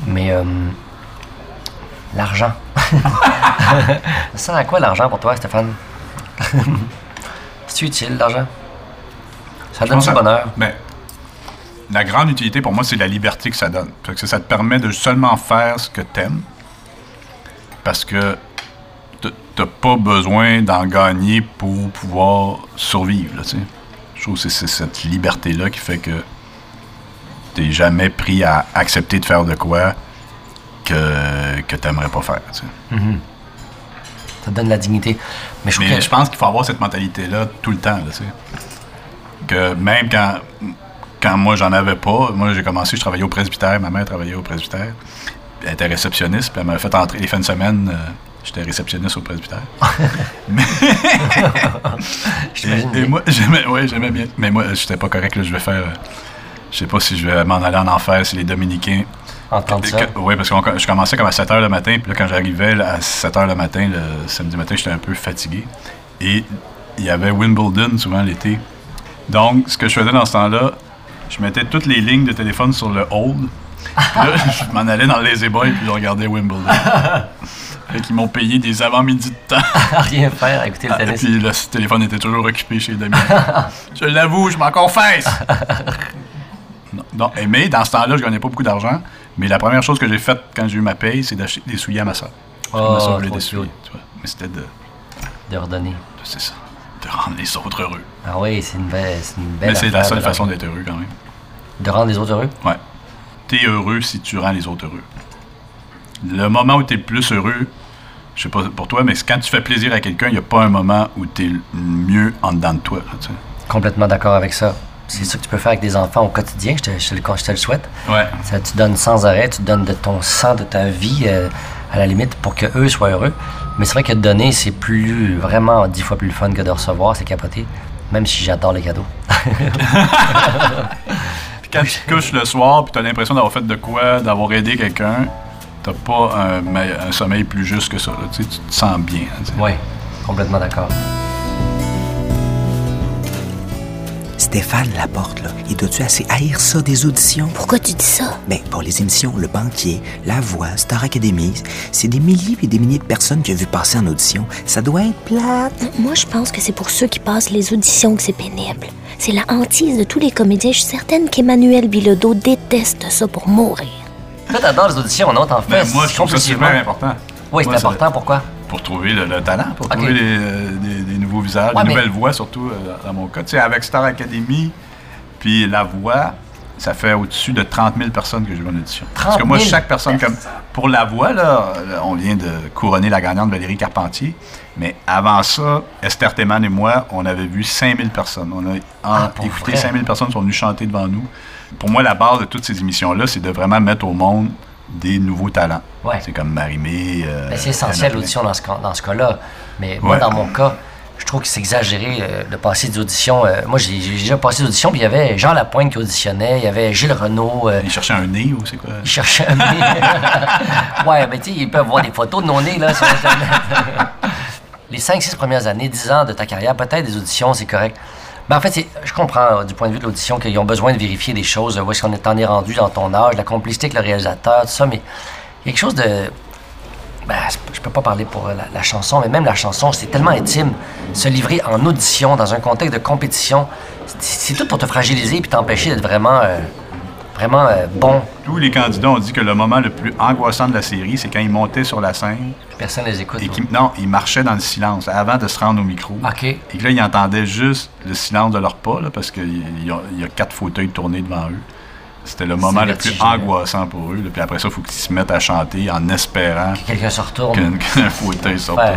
Mais euh, l'argent. ça sert à quoi l'argent pour toi, Stéphane? C'est utile, l'argent? Ça donne du bonheur. Ben, la grande utilité pour moi, c'est la liberté que ça donne. Fait que ça te permet de seulement faire ce que t'aimes. Parce que t'as pas besoin d'en gagner pour pouvoir survivre. Là. Je trouve que c'est- cette liberté-là qui fait que t'es jamais pris à accepter de faire de quoi que, que t'aimerais pas faire. tu sais. Ça donne la dignité. Mais je Mais je pense qu'il faut avoir cette mentalité-là tout le temps. Là, tu sais. que même quand, quand moi, j'en avais pas, moi, j'ai commencé, je travaillais au presbytère, ma mère travaillait au presbytère. Elle était réceptionniste, puis elle m'a fait entrer les fins de semaine. euh, J'étais réceptionniste au presbytère. Mais- et, et moi, j'aimais, ouais, j'aimais bien. Mais moi, j'étais pas correct. Là, je vais faire. euh, je sais pas si je vais m'en aller en enfer si les Dominicains. Oui, parce que je commençais comme à 7 h le matin, puis là, quand j'arrivais à 7 h le matin, le samedi matin, j'étais un peu fatigué. Et il y avait Wimbledon souvent l'été. Donc, ce que je faisais dans ce temps-là, je mettais toutes les lignes de téléphone sur le hold. Puis là, je m'en allais dans les Boys, puis je regardais Wimbledon. fait qu'ils m'ont payé des avant-midi de temps. Rien faire, écouter le Et tennis. puis le téléphone était toujours occupé chez Damien. je l'avoue, je m'en confesse. Non, et mais dans ce temps-là, je gagnais pas beaucoup d'argent. Mais la première chose que j'ai faite quand j'ai eu ma paye, c'est d'acheter des souliers à ma soeur. Oh, ma soeur voulait des souliers. tu vois. Mais c'était de, De redonner. c'est ça, de rendre les autres heureux. Ah oui, c'est une belle, c'est une belle mais c'est la seule façon d'être heureux quand même. De rendre les autres heureux? Ouais. T'es heureux si tu rends les autres heureux. Le moment où t'es le plus heureux, je sais pas pour toi, mais quand tu fais plaisir à quelqu'un, il n'y a pas un moment où t'es mieux en dedans de toi. là, tu sais. Complètement d'accord avec ça. C'est ça que tu peux faire avec des enfants au quotidien, je te, je te le, je te le souhaite. Ouais. Ça, tu donnes sans arrêt, tu donnes de ton sang, de ta vie, euh, à la limite, pour que eux soient heureux. Mais c'est vrai que donner, c'est plus, vraiment dix fois plus fun que de recevoir, c'est capoté. Même si j'adore les cadeaux. Puis quand tu couches le soir, puis t'as l'impression d'avoir fait de quoi, d'avoir aidé quelqu'un, t'as pas un, me- un sommeil plus juste que ça. là. Tu sais, tu te sens bien. hein, tu oui, complètement d'accord. Stéphane Laporte, là, il doit-tu assez haïr ça des auditions? Pourquoi tu dis ça? Ben, pour les émissions Le Banquier, La Voix, Star Academy, c'est des milliers et des milliers de personnes qui ont vu passer en audition. Ça doit être plate. Moi, je pense que c'est pour ceux qui passent les auditions que c'est pénible. C'est la hantise de tous les comédiens. Je suis certaine qu'Emmanuel Bilodeau déteste ça pour mourir. Toi, t'adores les auditions, non? T'en fais Ben, moi, je trouve ça compulsivement. super important. Oui, c'est important. Pourquoi? Pour trouver le, le talent, pour trouver les, euh, des, des nouveaux visages, Ouais, des mais- nouvelles voix, surtout euh, dans mon cas. Tu sais, avec Star Academy, puis La Voix, ça fait au-dessus de 30 000 personnes que j'ai vu en audition. Parce 30 que moi, 000 chaque personne, comme pour La Voix, là, là, on vient de couronner la gagnante Valérie Carpentier, mais avant ça, Esther Théman et moi, on avait vu 5 000 personnes. On a Ah, écouté vrai? 5 000 personnes qui sont venues chanter devant nous. Pour moi, la base de toutes ces émissions-là, c'est de vraiment mettre au monde des nouveaux talents. Ouais. C'est comme Marie-Mé. euh, Ben, c'est essentiel l'audition dans ce, dans ce cas-là. Mais moi, dans mon cas, je trouve que c'est exagéré euh, de passer des auditions. Euh, moi, j'ai j'ai déjà passé des auditions, puis il y avait Jean Lapointe qui auditionnait, il y avait Gilles Renault. euh, Il cherchait un nez ou c'est quoi? il cherchait un nez. ouais, mais tu sais, ils peuvent voir des photos de nos nez là, sur Internet. Les 5-6 premières années, 10 ans de ta carrière, peut-être des auditions, c'est correct. Mais en fait, je comprends euh, du point de vue de l'audition qu'ils ont besoin de vérifier des choses, euh, où est-ce qu'on est en est rendu dans ton âge, la complicité avec le réalisateur, tout ça, mais quelque chose de. Ben, je peux pas parler pour euh, la, chanson, mais même la chanson, c'est tellement intime. Se livrer en audition dans un contexte de compétition, c'est- tout pour te fragiliser puis t'empêcher d'être vraiment, vraiment euh, bon. Tous les candidats ont dit que le moment le plus angoissant de la série, c'est quand ils montaient sur la scène Personne les écoute. et non, ils marchaient dans le silence avant de se rendre au micro. OK. Et que là, ils entendaient juste le silence de leurs pas, là, parce qu'il y, a- il y a quatre fauteuils tournés devant eux. C'était le moment le plus angoissant pour eux. là. Puis après ça, il faut qu'ils se mettent à chanter en espérant Quelqu'un se retourne. qu'un fauteuil sorte. Ouais.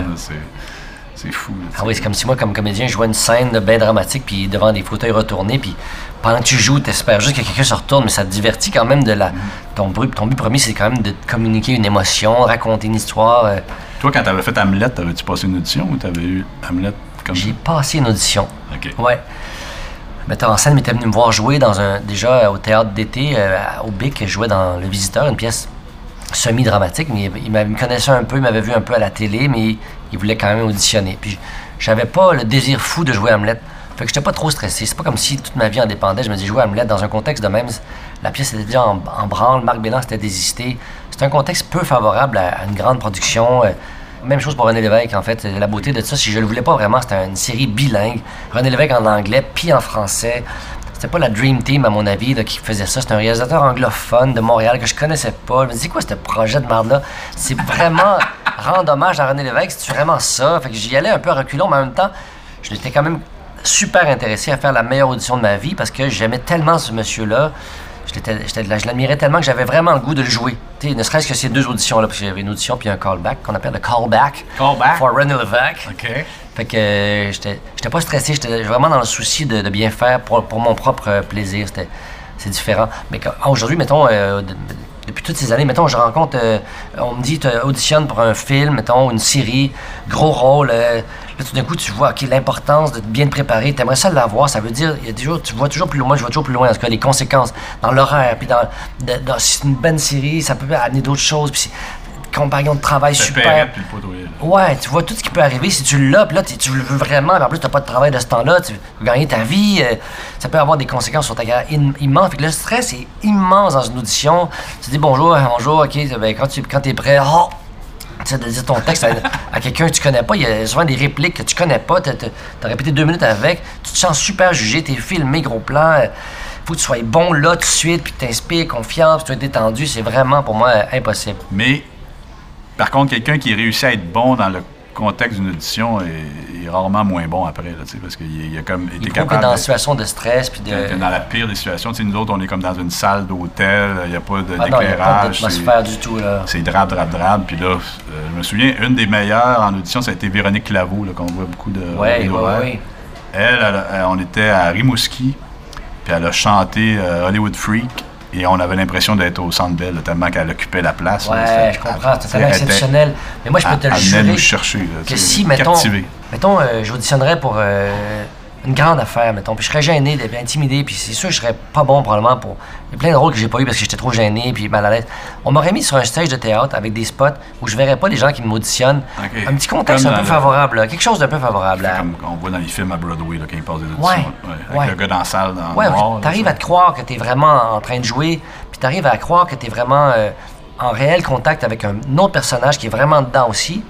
C'est, fou. là, Ah oui, c'est comme si moi, comme comédien, je jouais une scène bien dramatique, puis devant des fauteuils retournés, puis pendant que tu joues, t'espères juste que quelqu'un se retourne, mais ça te divertit quand même de la... Ton but, ton but premier, c'est quand même de communiquer une émotion, raconter une histoire. euh. Toi, quand t'avais fait Hamlet, t'avais-tu passé une audition ou t'avais eu Hamlet comme J'ai passé une audition. OK. Ouais. Metteur en scène m'était venu me voir jouer dans un déjà euh, au théâtre d'été euh, au Bic, je jouais dans Le Visiteur, une pièce semi-dramatique, mais il, il m'avait- il me connaissait un peu, il m'avait vu un peu à la télé, mais il voulait quand même auditionner. Puis j'avais pas le désir fou de jouer Hamlet. Fait que j'étais pas trop stressé. C'est pas comme si toute ma vie en dépendait. Je me dis jouer Hamlet dans un contexte de même. La pièce était déjà en, en branle, Marc Bélan s'était désisté. C'est un contexte peu favorable à, une grande production. euh, même chose pour René Lévesque, en fait. La beauté de ça, si je le voulais pas vraiment, c'était une série bilingue. René Lévesque en anglais, puis en français. C'était pas la Dream Team, à mon avis, là, qui faisait ça. C'était un réalisateur anglophone de Montréal que je connaissais pas. Je me dis, c'est quoi ce projet de merde-là? C'est vraiment rendre hommage à René Lévesque. C'est vraiment ça. Fait que j'y allais un peu à reculons, mais en même temps, je l'étais quand même super intéressé à faire la meilleure audition de ma vie parce que j'aimais tellement ce monsieur-là. Je, l'admirais tellement que j'avais vraiment le goût de le jouer. Tu sais, ne serait-ce que ces deux auditions-là, parce qu'il y avait une audition puis un callback qu'on appelle le callback. Callback? For René Lévesque. OK. Fait que euh, j'étais pas stressé, j'étais vraiment dans le souci de, bien faire pour, pour mon propre euh, plaisir. C'est différent. Mais ah, aujourd'hui, mettons, euh, de- de- depuis toutes ces années, mettons, je rencontre, on me dit, tu auditionnes pour un film, mettons, une série, gros rôle. là, tout d'un coup, tu vois, OK, l'importance de bien te préparer. Tu aimerais ça l'avoir. Ça veut dire, il y a toujours, tu vois toujours plus loin, je vois toujours plus loin, en tout cas, les conséquences dans l'horaire, puis dans, si c'est une bonne série, ça peut amener d'autres choses. Puis compagnon de travail super. puis le poteau. Ouais, tu vois tout ce qui peut arriver si tu l'as, puis là, tu tu le veux vraiment, mais en plus, tu pas de travail de ce temps-là, tu veux gagner ta vie, euh, ça peut avoir des conséquences sur ta carrière im- immenses. Fait que le stress est immense dans une audition. Tu dis bonjour, euh, bonjour, ok, ben, quand tu quand es prêt, oh, tu sais, de dire ton texte à, à quelqu'un que tu connais pas, il y a souvent des répliques que tu connais pas, tu as répété deux minutes avec, tu te sens super jugé, tu es filmé, gros plan, euh, faut que tu sois bon là tout de suite, puis que tu inspires confiance, puis tu es détendu, c'est vraiment pour moi euh, impossible. Mais, par contre, quelqu'un qui réussit à être bon dans le contexte d'une audition est, est rarement moins bon après, là, parce qu'il il a comme été Il faut que capable... dans de- situation de stress, puis de... dans la pire des situations, nous autres, on est comme dans une salle d'hôtel, il n'y a pas de- Ah a pas d'éclairage. c'est- d'atmosphère du tout, là. c'est drape, drape, drape. Puis là, euh, je me souviens, une des meilleures en audition, ça a été Véronique Claveau, là, qu'on voit beaucoup de. Ouais, de- ouais, ouais. Elle, elle, elle, on était à Rimouski, puis elle a chanté euh, Hollywood Freak, et on avait l'impression d'être au Centre Bell, là, tellement qu'elle occupait la place. Ouais, je comprends, c'est elle- tellement exceptionnel. Mais moi, je peux te le jurer nous chercher, là, que si, mettons, captivé. mettons euh, j'auditionnerais pour euh, une grande affaire, mettons, puis je serais gêné, d'être intimidé, puis c'est sûr que je serais pas bon probablement pour... Il y a plein de rôles que j'ai pas eu parce que j'étais trop gêné, puis mal à l'aise. On m'aurait mis sur un stage de théâtre avec des spots où je verrais pas les gens qui m'auditionnent. Ok. Un petit contexte un peu le- favorable, là, quelque chose d'un peu favorable. Là. Comme on voit dans les films à Broadway, là, quand ils passent des auditions. Ouais, avec ouais. le gars dans la salle, dans Ouais, t'arrives à te croire que t'es vraiment en train de jouer, puis t'arrives à croire que t'es vraiment euh, en réel contact avec un autre personnage qui est vraiment dedans aussi.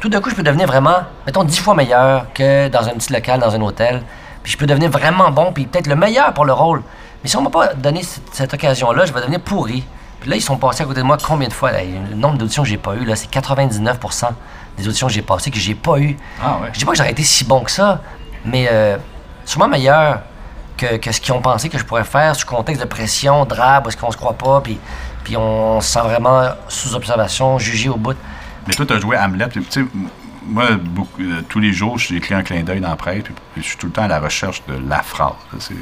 Tout d'un coup, je peux devenir vraiment, mettons, dix fois meilleur que dans un petit local, dans un hôtel. Puis je peux devenir vraiment bon, puis peut-être le meilleur pour le rôle. Mais si on m'a pas donné cette, cette occasion-là, je vais devenir pourri. Puis là, ils sont passés à côté de moi combien de fois? Là? Le nombre d'auditions que j'ai pas eu, là, c'est 99% des auditions que j'ai passées que j'ai pas eu. Ah ouais. Je dis pas que j'aurais été si bon que ça, mais euh, sûrement meilleur que, que ce qu'ils ont pensé que je pourrais faire sous contexte de pression, drabe, parce qu'on se croit pas, puis, puis on se sent vraiment sous observation, jugé au bout. Mais toi, tu as joué Hamlet. Tu sais, moi, beaucoup- euh, tous les jours, j'écris un clin d'œil dans la presse, puis, puis je suis tout le temps à la recherche de la phrase. C'est,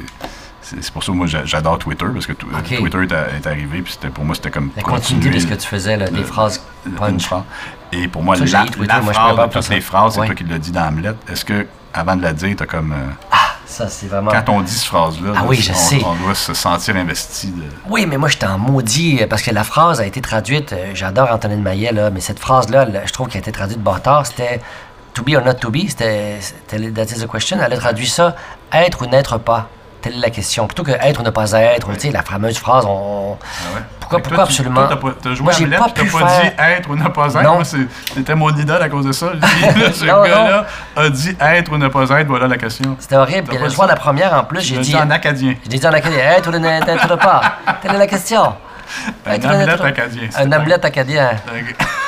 c'est, pour ça que moi, j'a- j'adore Twitter, parce que. Twitter est, arrivé, puis c'était, pour moi, c'était comme La continuité de ce que tu faisais, là, des phrases une punch. Et pour moi, Ça, la, Twitter, la moi, je phrase toutes ça. les phrases, c'est Ouais. toi qui l'as dit dans Hamlet. Est-ce que, avant de la dire, tu as comme... euh, Ça, c'est vraiment. quand on dit cette phrase-là, Ah là, oui, je on, sais. on doit se sentir investi de... Oui, mais moi, j'étais en maudit euh, parce que la phrase a été traduite. euh, J'adore Antonine Maillet, là, mais cette phrase-là, là, je trouve qu'elle a été traduite bâtard. C'était to be or not to be. C'était c'était- that is the question. Elle a traduit ça être ou n'être pas. Telle est la question. Plutôt que être ou ne pas être, ou tu sais, la fameuse phrase, on. Ah ouais. Pourquoi, pourquoi toi, tu- absolument? toi, t'as pas- T'as joué Moi, j'ai pas pu pas faire- dit être ou ne pas être. Non. C'était mon idole à cause de ça. Dis, ce gars-là a dit être ou ne pas être, voilà la question. C'était horrible. Puis le dit soir la première, en plus, j'ai dit. dit en acadien. Je l'ai dit en acadien. Être ou n'être pas? Telle est la question. Un n'être- acadien, Un Hamlet acadien.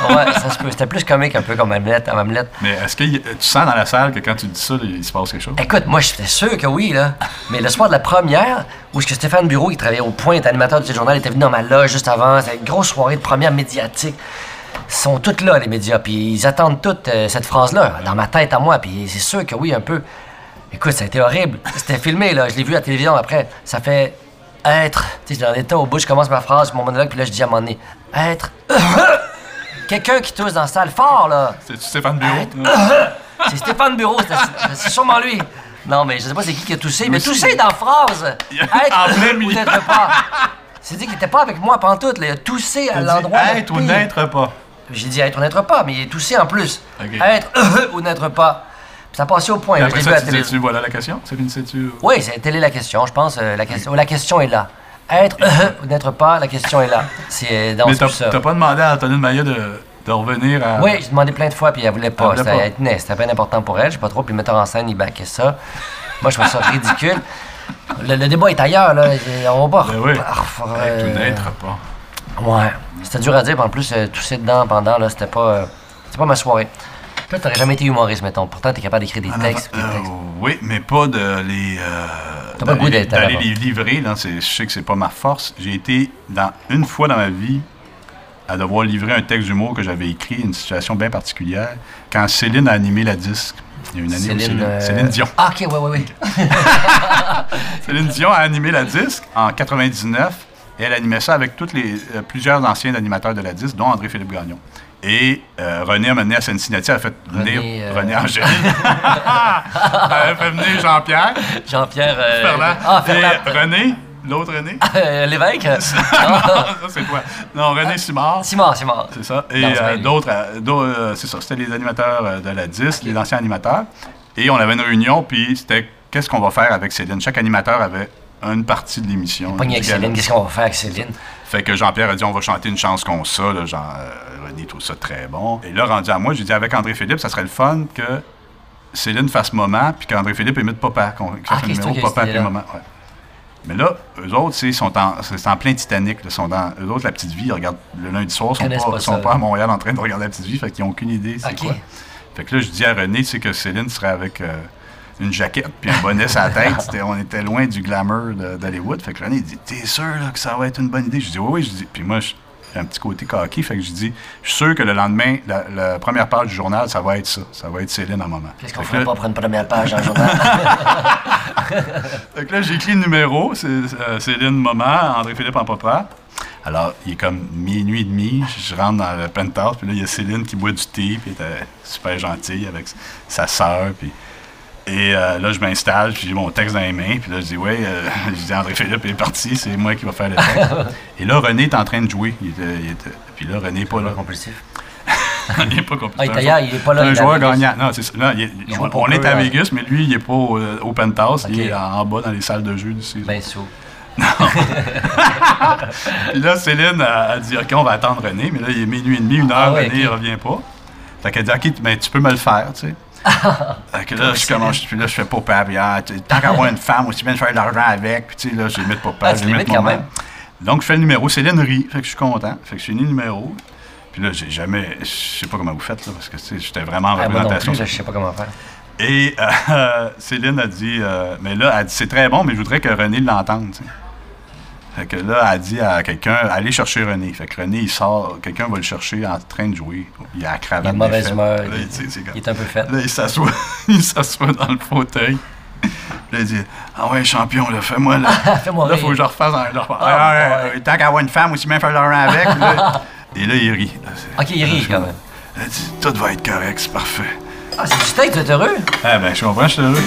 Ouais, ça se peut. C'était plus comique un peu comme Hamlet. Hamlet. Mais est-ce que tu sens dans la salle que quand tu dis ça, il se passe quelque chose? Écoute, moi, j'étais sûr que oui, là. Mais le soir de la première, où est-ce que Stéphane Bureau, qui travaillait au point, était animateur du journal, était venu dans ma loge juste avant. C'était une grosse soirée de première médiatique. Ils sont toutes là, les médias, puis ils attendent toutes euh, cette phrase-là, dans ma tête à moi, puis c'est sûr que oui, un peu. Écoute, ça a été horrible. C'était filmé, là. Je l'ai vu à la télévision après. Ça fait être. Tu sais, dans l'état au bout, je commence ma phrase, mon monologue, puis là, je dis à moment donné, être. Quelqu'un qui tousse dans la salle fort, là. C'est Stéphane Bureau? C'est Stéphane Bureau, c'est sûrement lui. Non, mais je sais pas c'est qui qui a toussé, mais aussi. toussé dans la phrase. En Être ou n'être pas. C'est dit qu'il était pas avec moi pantoute, là. Il a toussé à l'endroit. le être ou n'être pas. J'ai dit être ou n'être pas, mais il est toussé en plus. Ok. Être ou n'être pas. Ça passait au point. Et après ça, tu voilà la question? C'est une sais-tu? Oui, c'est telle est la question, je pense. euh, la, question, la question est là. Être ou n'être pas, la question est là. C'est dans Mais t'as pas demandé à Antonine Maillet de, de revenir à... Oui, j'ai demandé plein de fois, puis elle voulait pas. Elle voulait C'était pas. elle tenait, c'était bien important pour elle, je sais pas trop, puis le metteur en scène, il baquait ça. Moi, je trouve ça ridicule. Le, le débat est ailleurs, là. On va pas. Ben oui. Faut, Être euh, ou n'être pas. Ouais. C'était dur à dire, puis en plus, euh, tousser dedans pendant, là, c'était pas. euh, c'était pas ma soirée. Toi, t'aurais jamais été humoriste, mettons. Pourtant, t'es capable d'écrire des textes. des euh, textes. oui, mais pas de les. euh, T'as pas le goût d'aller- d'être les livrer, là, je sais que c'est pas ma force. J'ai été, dans, une fois dans ma vie, à devoir livrer un texte d'humour que j'avais écrit, une situation bien particulière, quand Céline a animé la disque. Il y a une année Céline, euh, Céline Dion. Ah, ok, ouais, ouais, ouais. Céline Dion a animé la disque en 99 et elle animait ça avec toutes les, plusieurs anciens animateurs de la disque, dont André-Philippe Gagnon. Et euh, René a mené à Cincinnati, elle a fait venir René, euh, René Angèle. elle a fait venir Jean-Pierre. Jean-Pierre. euh, Ferland. Ah, Ferland. Et René, l'autre René. Euh, L'évêque? non, Ah, ça c'est toi. Non, René Simard. Simon, Simon. C'est ça. Et Non, c'est euh, d'autres, d'au- c'est ça. C'était les animateurs de la disque, les anciens animateurs. Et on avait une réunion, puis c'était qu'est-ce qu'on va faire avec Céline? Chaque animateur avait une partie de l'émission. Pogné avec. Céline, qu'est-ce qu'on va faire avec Céline? Fait que Jean-Pierre a dit on va chanter une chanson qu'on ça. Là, genre, euh, René trouve ça très bon. Et là, rendu à moi, j'ai dit avec André Philippe, ça serait le fun que Céline fasse moment, puis qu'André Philippe imite Papa, qu'on fasse Ah, un c'est numéro Papa idée-là. moment. ouais. Mais là, eux autres, c'est sont en, c'est en plein Titanic. Là, sont dans, eux autres, la petite vie, ils regardent le lundi soir, ils sont, Connaissent pas, pas sont ça, pas à Montréal en train de regarder la petite vie, fait qu'ils n'ont aucune idée c'est quoi. Fait que là, je dis à René, sais que Céline serait avec euh, une jaquette puis un bonnet sur la tête. On était loin du glamour d'Hollywood. Fait que René il dit T'es sûr là, que ça va être une bonne idée? Je dis Oui, oui. Je dis, puis moi, je, un petit côté coquille. Fait que je dis, je suis sûr que le lendemain, la, la première page du journal, ça va être ça. Ça va être Céline en moment. Qu'est-ce qu'on ferait là- pas pour une première page dans le journal? Fait que là, j'écris le numéro, c'est euh, Céline Moment, André-Philippe en papa. Alors, il est comme minuit et demi, je rentre dans le penthouse, puis là, il y a Céline qui boit du thé, puis elle était super gentille avec sa sœur, puis... Et euh, là, je m'installe, puis j'ai mon texte dans les mains, puis là, je dis, ouais, euh, je dis, André-Philippe est parti, c'est moi qui va faire le texte. et là, René est en train de jouer. Il était, il était- puis là, René n'est pas là. Compulsif. il n'est pas. Ah, il est ailleurs, il est pas là, un joueur gagnant. Non, c'est ça. Non, il est- Il on, on est à. Vegas, mais lui, il n'est pas au, euh, penthouse, il est en, en bas dans les salles de jeu d'ici. Ben sous. Puis là, Céline a, a dit OK, on va attendre René, mais là, il est minuit et demi, une heure, Ah ouais, René, il ok. revient pas. Fait qu'elle dit OK, ben, tu peux me le faire, tu sais. que là, je commence, puis là, je fais ah, tu- tant qu'avoir une femme, aussi bien de faire de l'argent avec, puis tu sais, là, tu j'ai mis l'imites de quand même. Donc, je fais le numéro, Céline rit, fait que je suis content, fait que je finis le numéro. Puis là, j'ai jamais, je sais pas comment vous faites, là, parce que j'étais vraiment en Ah, moi non représentation. plus, je sais pas comment faire. Et euh, Céline a dit, euh, mais là, elle dit, c'est très bon, mais je voudrais que René l'entende. Fait que là, elle a dit à quelqu'un, allez chercher René. Fait que René, il sort, quelqu'un va le chercher en train de jouer. Il a la cravate Il est de mauvaise humeur, Là, il- est un peu fait. Là, il s'assoit, il s'assoit dans le fauteuil. Là, il dit, ah ouais, champion, là, fais-moi là. Fais-moi Là, faut que je refasse un. là, Ah, ah, ouais, ouais. ouais, tant qu'avoir une femme, aussi bien faire l'argent avec. là. Et là, il rit. Ok, il rit quand même. Elle dit, tout va être correct, c'est parfait. Ah, c'est du steak, tu es heureux? Ah ben, je comprends, je suis heureux.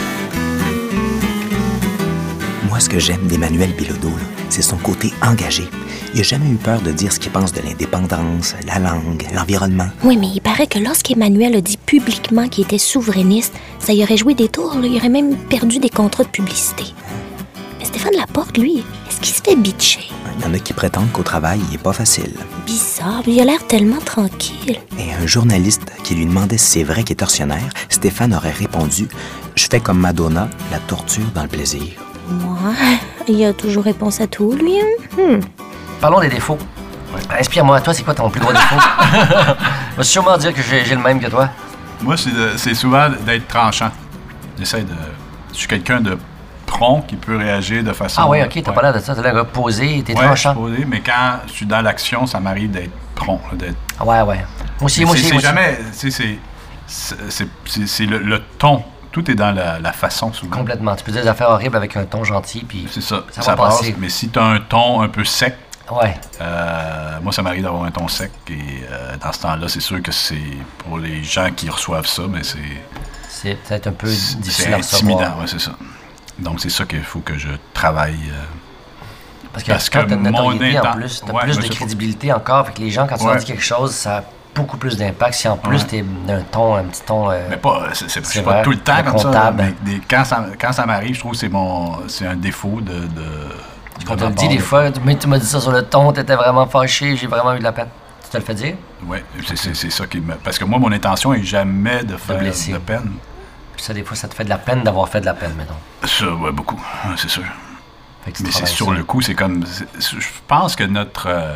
Moi, ce que j'aime d'Emmanuel Bilodeau, là, c'est son côté engagé. Il n'a jamais eu peur de dire ce qu'il pense de l'indépendance, la langue, l'environnement. Oui, mais il paraît que lorsqu'Emmanuel a dit publiquement qu'il était souverainiste, ça y aurait joué des tours, là. il aurait même perdu des contrats de publicité. Mais Stéphane Laporte, lui, est-ce qu'il se fait bitcher? Il y en a qui prétendent qu'au travail, il n'est pas facile. Bizarre, il a l'air tellement tranquille. Et un journaliste qui lui demandait si c'est vrai qu'il est tortionnaire, Stéphane aurait répondu Je fais comme Madonna, la torture dans le plaisir. Moi, il a toujours réponse à tout, lui. hein? Hmm. Parlons des défauts. Inspire-moi, toi, c'est quoi ton plus gros défaut? Je vais sûrement dire que j'ai j'ai le même que toi. Moi, c'est de- c'est souvent d'être tranchant. J'essaie de. Je suis quelqu'un de prompt qui peut réagir de façon. Ah oui, ok, t'as Ouais. pas l'air de ça, t'as l'air de posé, t'es Ouais, je suis tranchant. posé, mais quand je suis dans l'action, ça m'arrive d'être prompt. là, d'être- Ah ouais, ouais. Moi aussi, moi c'est- aussi, C'est moi aussi. jamais. tu sais, c'est- c'est- c'est- C'est c'est le, le ton. Tout est dans la, la façon souvent. Complètement. Tu peux dire des affaires horribles avec un ton gentil, puis C'est ça. Ça Ça, va passe. passer. Mais si tu as un ton un peu sec, ouais. euh, moi, ça m'arrive d'avoir un ton sec. Et euh, dans ce temps-là, c'est sûr que c'est pour les gens qui reçoivent ça, mais c'est. C'est peut-être un peu difficile à intimidant, recevoir. ouais, c'est ça. Donc, c'est ça qu'il faut que je travaille. euh, Parce que Parce quand que t'as une notoriété en plus, t'as Ouais, plus de crédibilité encore. Fait que les gens, quand tu leur Ouais. dis quelque chose, ça beaucoup plus d'impact. Si en plus Ouais. t'es d'un ton, un petit ton. euh, mais pas, c'est, pas tout le temps comme ça. mais des- quand ça, quand ça m'arrive, je trouve que c'est, mon, c'est un défaut de. de de le dis part, des fois, mais tu m'as dit ça sur le ton, t'étais vraiment fâché, j'ai vraiment eu de la peine. Tu te le fais dire? Ouais, c'est, ça qui me. Parce que moi, mon intention est jamais de faire de, blesser. peine. Puis ça, des fois, ça te fait de la peine d'avoir fait de la peine, mettons. Ça, ouais, beaucoup. C'est sûr. Mais c'est sur ça. le coup, c'est comme. je pense que notre. euh,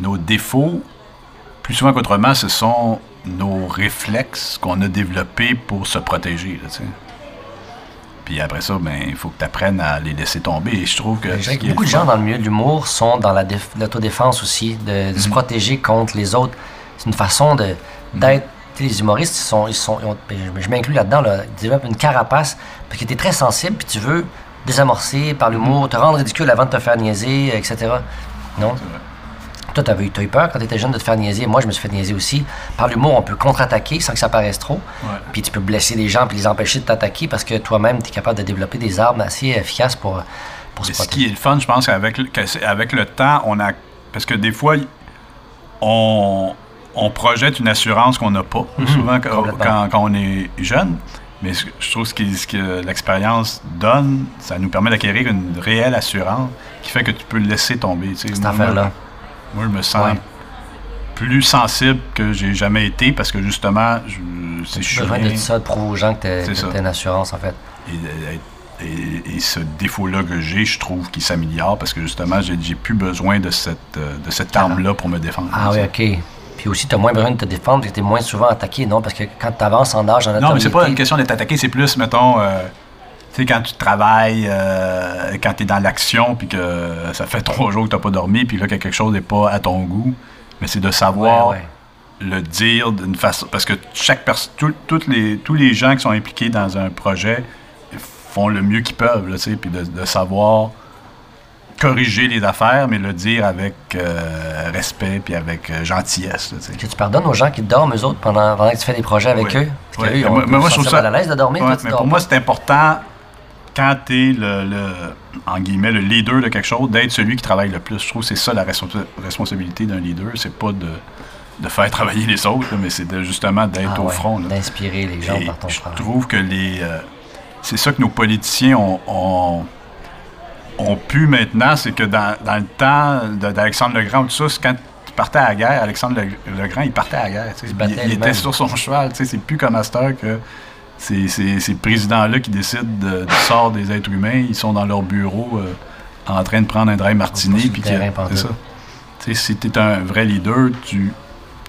nos défauts, plus souvent qu'autrement, ce sont nos réflexes qu'on a développés pour se protéger. Là. Puis après ça, ben, il faut que tu apprennes à les laisser tomber. Et je trouve que. Je beaucoup de gens dans le milieu de l'humour sont dans la déf- l'autodéfense aussi, de, de Mhm. se protéger contre les autres. C'est une façon de d'être. Les humoristes, ils sont, ils sont, ils ont- ben, je, je m'inclus là-dedans, là, ils développent une carapace parce que tu es très sensible puis tu veux désamorcer par l'humour, te rendre ridicule avant de te faire niaiser, etc. Non? Toi, tu as eu, eu peur quand tu étais jeune de te faire niaiser. Moi, je me suis fait niaiser aussi. Par l'humour, on peut contre-attaquer sans que ça paraisse trop. Ouais. Puis tu peux blesser les gens puis les empêcher de t'attaquer parce que toi-même, tu es capable de développer des armes assez efficaces pour, pour se ce qui est le fun, je pense, qu'avec avec le temps, on a. Parce que des fois, on, on projette une assurance qu'on n'a pas, souvent quand, Mhm. complètement. quand- quand on est jeune. Mais je trouve ce, qui- ce que l'expérience donne, ça nous permet d'acquérir une réelle assurance qui fait que tu peux laisser tomber. Cette affaire-là. Moi, je me sens Ouais. plus sensible que j'ai jamais été parce que justement, je, J'ai suis besoin de ça, de prouver aux gens que C'est que t'as une assurance, en fait. et, et- et ce défaut-là que j'ai, je trouve qu'il s'améliore parce que justement, j'ai j'ai plus besoin de cette, euh, de cette arme-là pour me défendre. Ah oui, OK. Puis aussi, tu as moins besoin de te défendre parce que tu es moins souvent attaqué, non? Parce que quand tu avances en âge, en Non, mais c'est pas une question d'être attaqué, c'est plus, mettons, euh, tu Tu sais, quand tu travailles, euh, quand tu es dans l'action, puis que ça fait trois jours que tu n'as pas dormi, puis là, que quelque chose n'est pas à ton goût, mais c'est de savoir Ouais, ouais. le dire d'une façon. Parce que chaque personne, toutes les, tous les gens qui sont impliqués dans un projet font le mieux qu'ils peuvent, tu sais, puis de, de savoir corriger les affaires, mais le dire avec euh, respect puis avec euh, gentillesse. là. Que tu pardonnes aux gens qui dorment, eux autres, pendant, pendant que tu fais des projets avec eux? Parce qu'eux, ils ont mais moi, je trouve sentir ça- mal à l'aise de dormir. Ouais, toi, tu mais pour moi, c'est important, quand tu es le, le- en guillemets, le leader de quelque chose, d'être celui qui travaille le plus. Je trouve que c'est ça la responsa- responsabilité d'un leader. C'est pas de, de faire travailler les autres, mais c'est justement d'être Ah au ouais, front. D'inspirer les gens Et par ton je travail. trouve que les. euh, c'est ça que nos politiciens ont, ont, pu maintenant, c'est que dans, dans le temps d'Alexandre Legrand, tout ça, quand il partait à la guerre, Alexandre Le- Legrand, il partait à la guerre. Il était sur son cheval. C'est plus comme heure que ces, ces, ces présidents-là qui décident de- du sort des êtres humains, ils sont dans leur bureau euh, en train de prendre un dry martini. puis. C'est ça. Tu sais, si tu es un vrai leader, tu,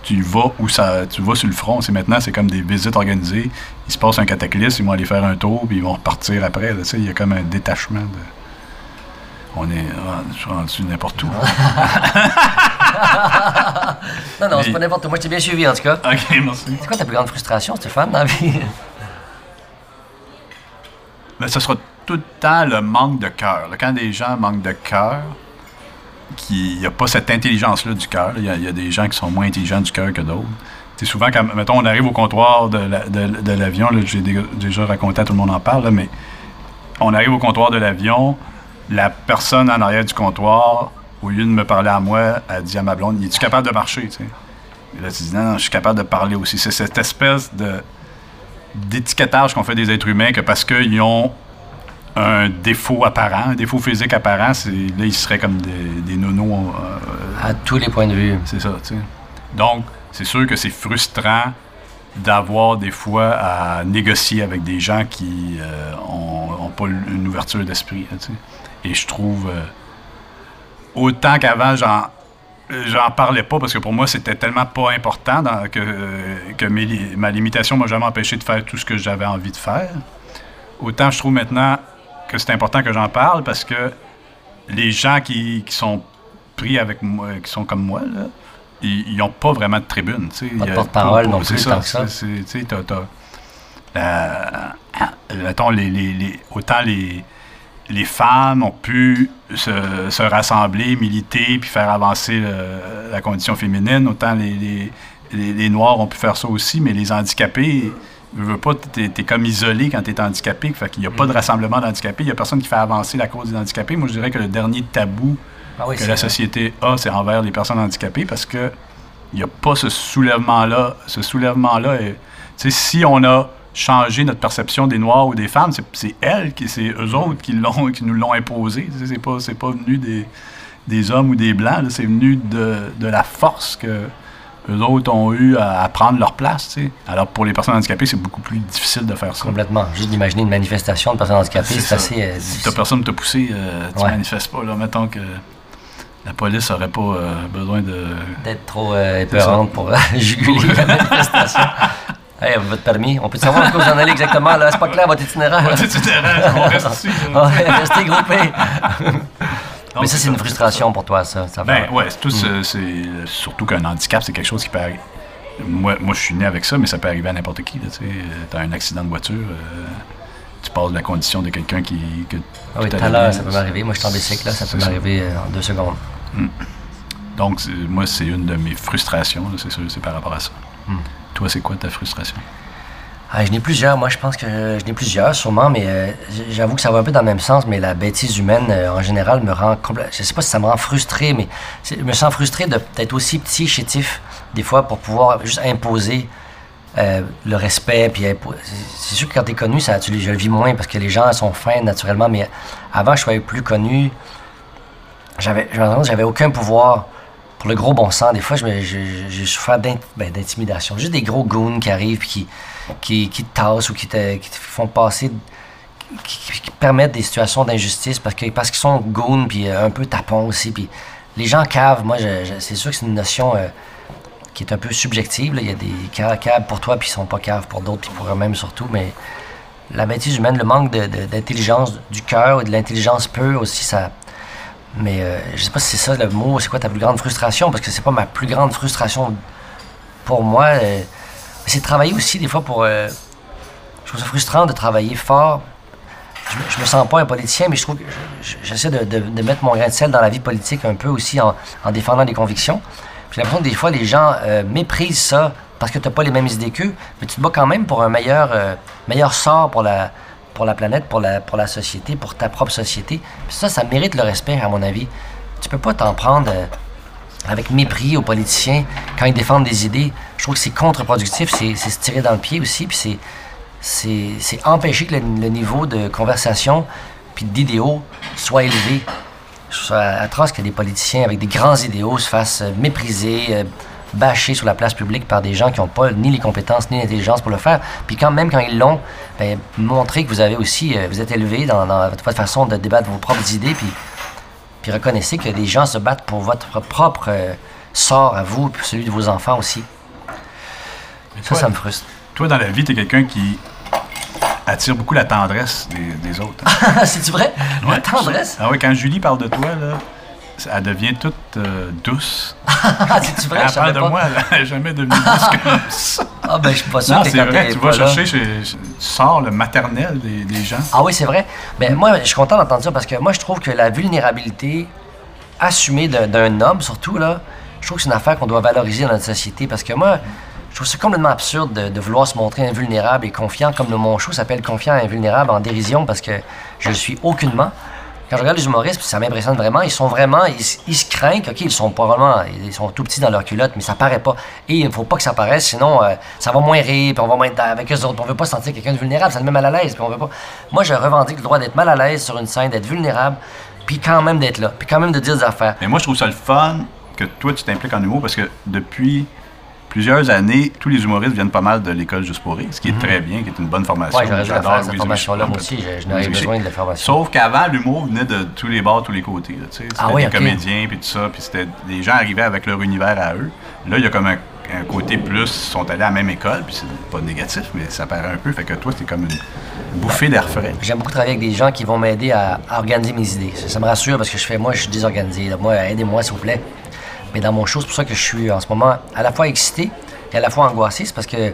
tu vas où ça, tu vas sur le front. C'est maintenant, c'est comme des visites organisées. Il se passe un cataclysme, ils vont aller faire un tour, puis ils vont repartir après. il y a comme un détachement de. On est rendu- n'importe où. Non, non, c'est pas n'importe quoi. Moi, je t'ai bien suivi, en tout cas. ok, merci. C'est quoi ta plus grande frustration, Stéphane, dans la vie? Mais ce sera tout le temps le manque de cœur. Quand des gens manquent de cœur, il n'y a pas cette intelligence-là du cœur. Il y, a- des gens qui sont moins intelligents du cœur que d'autres. C'est souvent quand, mettons, on arrive au comptoir de la- de- de l'avion, là, j'ai dé- déjà raconté, tout le monde en parle, mais on arrive au comptoir de l'avion, la personne en arrière du comptoir, au lieu de me parler à moi, elle dit à ma blonde, es-tu capable de marcher, tu sais? Là, tu dis, non, non, je suis capable de parler aussi. C'est cette espèce de d'étiquetage qu'on fait des êtres humains que parce qu'ils ont un défaut apparent, un défaut physique apparent, c'est, là, ils seraient comme des, des nonos. euh, À tous les points de vue. c'est ça, tu sais. Donc, c'est sûr que c'est frustrant d'avoir des fois à négocier avec des gens qui n'ont pas une ouverture d'esprit, là, tu sais. Et je trouve, euh, autant qu'avant, j'en, j'en parlais pas parce que pour moi, c'était tellement pas important dans- que, que mes ma limitation m'a jamais empêché de faire tout ce que j'avais envie de faire. Autant je trouve maintenant que c'est important que j'en parle parce que les gens qui, qui sont pris avec moi, qui sont comme moi, là, ils n'ont pas vraiment de tribune. Pas de porte-parole non c'est plus, ça, tant que ça. c'est- c'est- tu sais, t'as- t'as- la- mettons, les, les- les- autant les, les femmes ont pu se, se rassembler, militer, puis faire avancer le- la condition féminine, autant les, les- les- les Noirs ont pu faire ça aussi, mais les handicapés, je veux pas, t'es es comme isolé quand t'es handicapé, fait qu'il n'y a pas de rassemblement d'handicapés, il n'y a personne qui fait avancer la cause des handicapés. Moi, je dirais que le dernier tabou Ah oui, que la vrai. société a, c'est envers les personnes handicapées parce que il n'y a pas ce soulèvement-là. Ce soulèvement-là, tu sais, si on a changé notre perception des Noirs ou des femmes, c'est- elles, qui, c'est eux autres qui, l'ont, qui nous l'ont imposé. C'est pas, pas venu des, des hommes ou des Blancs, c'est venu de, de la force que eux autres ont eu à, à prendre leur place. Alors pour les personnes handicapées, c'est beaucoup plus difficile de faire ça. Complètement. Juste d'imaginer une manifestation de personnes handicapées, c'est assez euh, Si t'as personne te pousser, euh, tu Ouais. manifestes pas. Là, mettons que la police aurait pas euh, besoin de. d'être trop euh, épeurante pour euh, juguler la manifestation. Hey, votre permis, on peut savoir où vous en allez exactement, là? C'est pas clair, votre itinéraire. Tu t'arrêtes, on reste ici, là. Ouais, restez groupés. Donc, Mais ça, c'est une frustration pour toi, ça. ça Ben ouais, tout, ce- c'est surtout qu'un handicap, c'est quelque chose qui peut arriver. Moi, moi, je suis né avec ça, mais ça peut arriver à n'importe qui. Tu as un accident de voiture, euh, tu passes de la condition de quelqu'un qui. Que, Ah oui, tout à l'heure, ça peut m'arriver. Moi, je suis en bicycle, là, ça peut m'arriver euh, en deux secondes. Donc, c'est- moi, c'est une de mes frustrations, c'est sûr, c'est par rapport à ça. Hmm. Toi, c'est quoi ta frustration? Ah, je n'ai plusieurs, moi je pense que je n'ai plusieurs sûrement, mais euh, j'avoue que ça va un peu dans le même sens, mais la bêtise humaine euh, en général me rend complètement... Je sais pas si ça me rend frustré, mais je me sens frustré de- d'être aussi petit, chétif, des fois, pour pouvoir juste imposer euh, le respect. C'est sûr que quand tu es connu, ça, je le vis moins parce que les gens sont fins naturellement, mais avant je sois plus connu, j'avais j'avais aucun pouvoir pour le gros bon sens. Des fois, j'ai souffert ben, d'intimidation. Juste des gros goons qui arrivent puis qui, qui, te tassent ou qui te, qui te font passer, qui, permettent des situations d'injustice parce que parce qu'ils sont goons puis euh, un peu tapons aussi. Puis les gens caves, moi, c'est sûr que c'est une notion euh, qui est un peu subjective. Il y a des ca- caves pour toi puis ils sont pas caves pour d'autres puis pour eux-mêmes surtout. Mais la bêtise humaine, le manque de- de- d'intelligence du cœur et de l'intelligence pure aussi, ça. Mais euh, je sais pas si c'est ça le mot, c'est quoi ta plus grande frustration, parce que c'est pas ma plus grande frustration pour moi. euh, c'est de travailler aussi des fois pour. euh, je trouve ça frustrant de travailler fort. Je, je me sens pas un politicien, mais je trouve que je- je- j'essaie de, mettre mon grain de sel dans la vie politique un peu aussi en, en défendant des convictions. J'ai l'impression que des fois, les gens euh, méprisent ça parce que tu n'as pas les mêmes idées qu'eux, mais tu te bats quand même pour un meilleur, euh, meilleur sort pour la, pour la planète, pour la, pour la société, pour ta propre société. Ça, ça mérite le respect, à mon avis. Tu peux pas t'en prendre euh, avec mépris aux politiciens quand ils défendent des idées. Je trouve que c'est contre-productif, c'est se tirer dans le pied aussi, puis c'est empêcher que le, le niveau de conversation puis d'idéaux soit élevé. Je trouve ça atroce que des politiciens avec des grands idéaux se fassent euh, mépriser, euh, bâcher sur la place publique par des gens qui n'ont pas ni les compétences ni l'intelligence pour le faire. Puis quand même quand ils l'ont, ben, montrez que vous avez aussi, euh, vous êtes élevé dans, dans votre façon de débattre vos propres idées, puis puis reconnaissez que des gens se battent pour votre propre euh, sort à vous, puis celui de vos enfants aussi. Ça, ça me frustre. Toi, dans la vie, t'es quelqu'un qui attire beaucoup la tendresse des, des autres. C'est-tu vrai? La tendresse? Ah oui, quand Julie parle de toi, là, elle devient toute euh, douce. Ah, C'est-tu vrai? elle parle de pas. moi, elle n'est jamais devenue douce comme ça. Ah, ben, je suis pas sûr Non, que c'est vrai, tu vas chercher, chez- tu sors le maternel des, des gens. Ah oui, c'est vrai. Mais moi, je suis content d'entendre ça parce que moi, je trouve que la vulnérabilité assumée d'un- d'un homme, surtout, là, je trouve que c'est une affaire qu'on doit valoriser dans notre société parce que moi, je trouve ça complètement absurde de, de vouloir se montrer invulnérable et confiant, comme le, mon show s'appelle Confiant et invulnérable en dérision parce que je le suis aucunement. Quand je regarde les humoristes, ça m'impressionne vraiment, ils sont vraiment, ils, ils se craignent, ok, ils sont probablement, ils sont tout petits dans leur culotte, mais ça paraît pas. Et il ne faut pas que ça paraisse, sinon euh, ça va moins rire, puis on va moins être avec eux autres. On veut pas se sentir quelqu'un de vulnérable, ça nous met mal à l'aise, puis on veut pas. Moi, je revendique le droit d'être mal à l'aise sur une scène, d'être vulnérable, puis quand même d'être là, puis quand même de dire des affaires. Mais moi, je trouve ça le fun que toi, tu t'impliques en humour parce que depuis plusieurs années, tous les humoristes viennent pas mal de l'école Juste pour rire, ce qui est très bien, qui est une bonne formation. La J'adore faire, cette formation-là, moi aussi, Louise besoin de la formation. Sauf qu'avant, l'humour venait de tous les bords, tous les côtés. là. C'était Ah oui, des comédiens, puis tout ça, puis c'était des gens arrivaient avec leur univers à eux. Là, il y a comme un, un côté plus, ils sont allés à la même école, puis c'est pas négatif, mais ça paraît un peu. Fait que toi, c'est comme une bouffée d'air frais. J'aime beaucoup travailler avec des gens qui vont m'aider à, à organiser mes idées. Ça, ça me rassure parce que je fais, moi, je suis désorganisé. Moi, aidez-moi, s'il vous plaît. Mais dans mon show, c'est pour ça que je suis en ce moment à la fois excité et à la fois angoissé. C'est parce que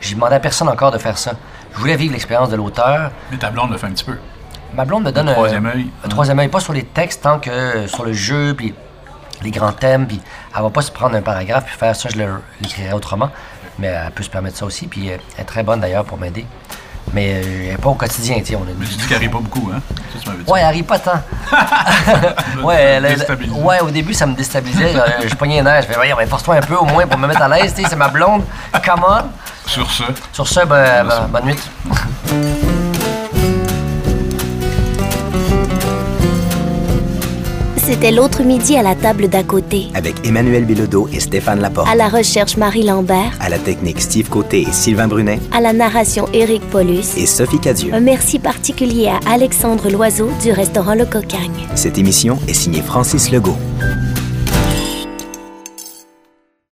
j'ai demandé à personne encore de faire ça. Je voulais vivre l'expérience de l'auteur. Mais ta blonde le fait un petit peu. Ma blonde me donne Le un troisième œil. Un troisième œil, pas sur les textes, tant que sur le jeu, puis les grands thèmes, puis elle va pas se prendre un paragraphe puis faire ça, je l'écrirai autrement. Mais elle peut se permettre ça aussi, puis elle est très bonne d'ailleurs pour m'aider. Mais euh, pas au quotidien, tu sais. On a Mais tu dis qu'elle rit pas beaucoup, hein? Ça, tu m'avais dit. Ouais, elle rit pas tant. ouais, ouais, au début, ça me déstabilisait. Euh, je pognais un air. Je fais, voyons, mais force-toi un peu au moins pour me mettre à l'aise. tu sais, C'est ma blonde. Come on. Sur ce, Sur ce, ben, ben, bonne nuit. C'était l'autre midi à la table d'à côté. Avec Emmanuel Bilodeau et Stéphane Laporte. À la recherche, Marie Lambert. À la technique, Steve Côté et Sylvain Brunet. À la narration, Éric Paulus. Et Sophie Cadieux. Un merci particulier à Alexandre Loiseau du restaurant Le Cocagne. Cette émission est signée Francis Legault.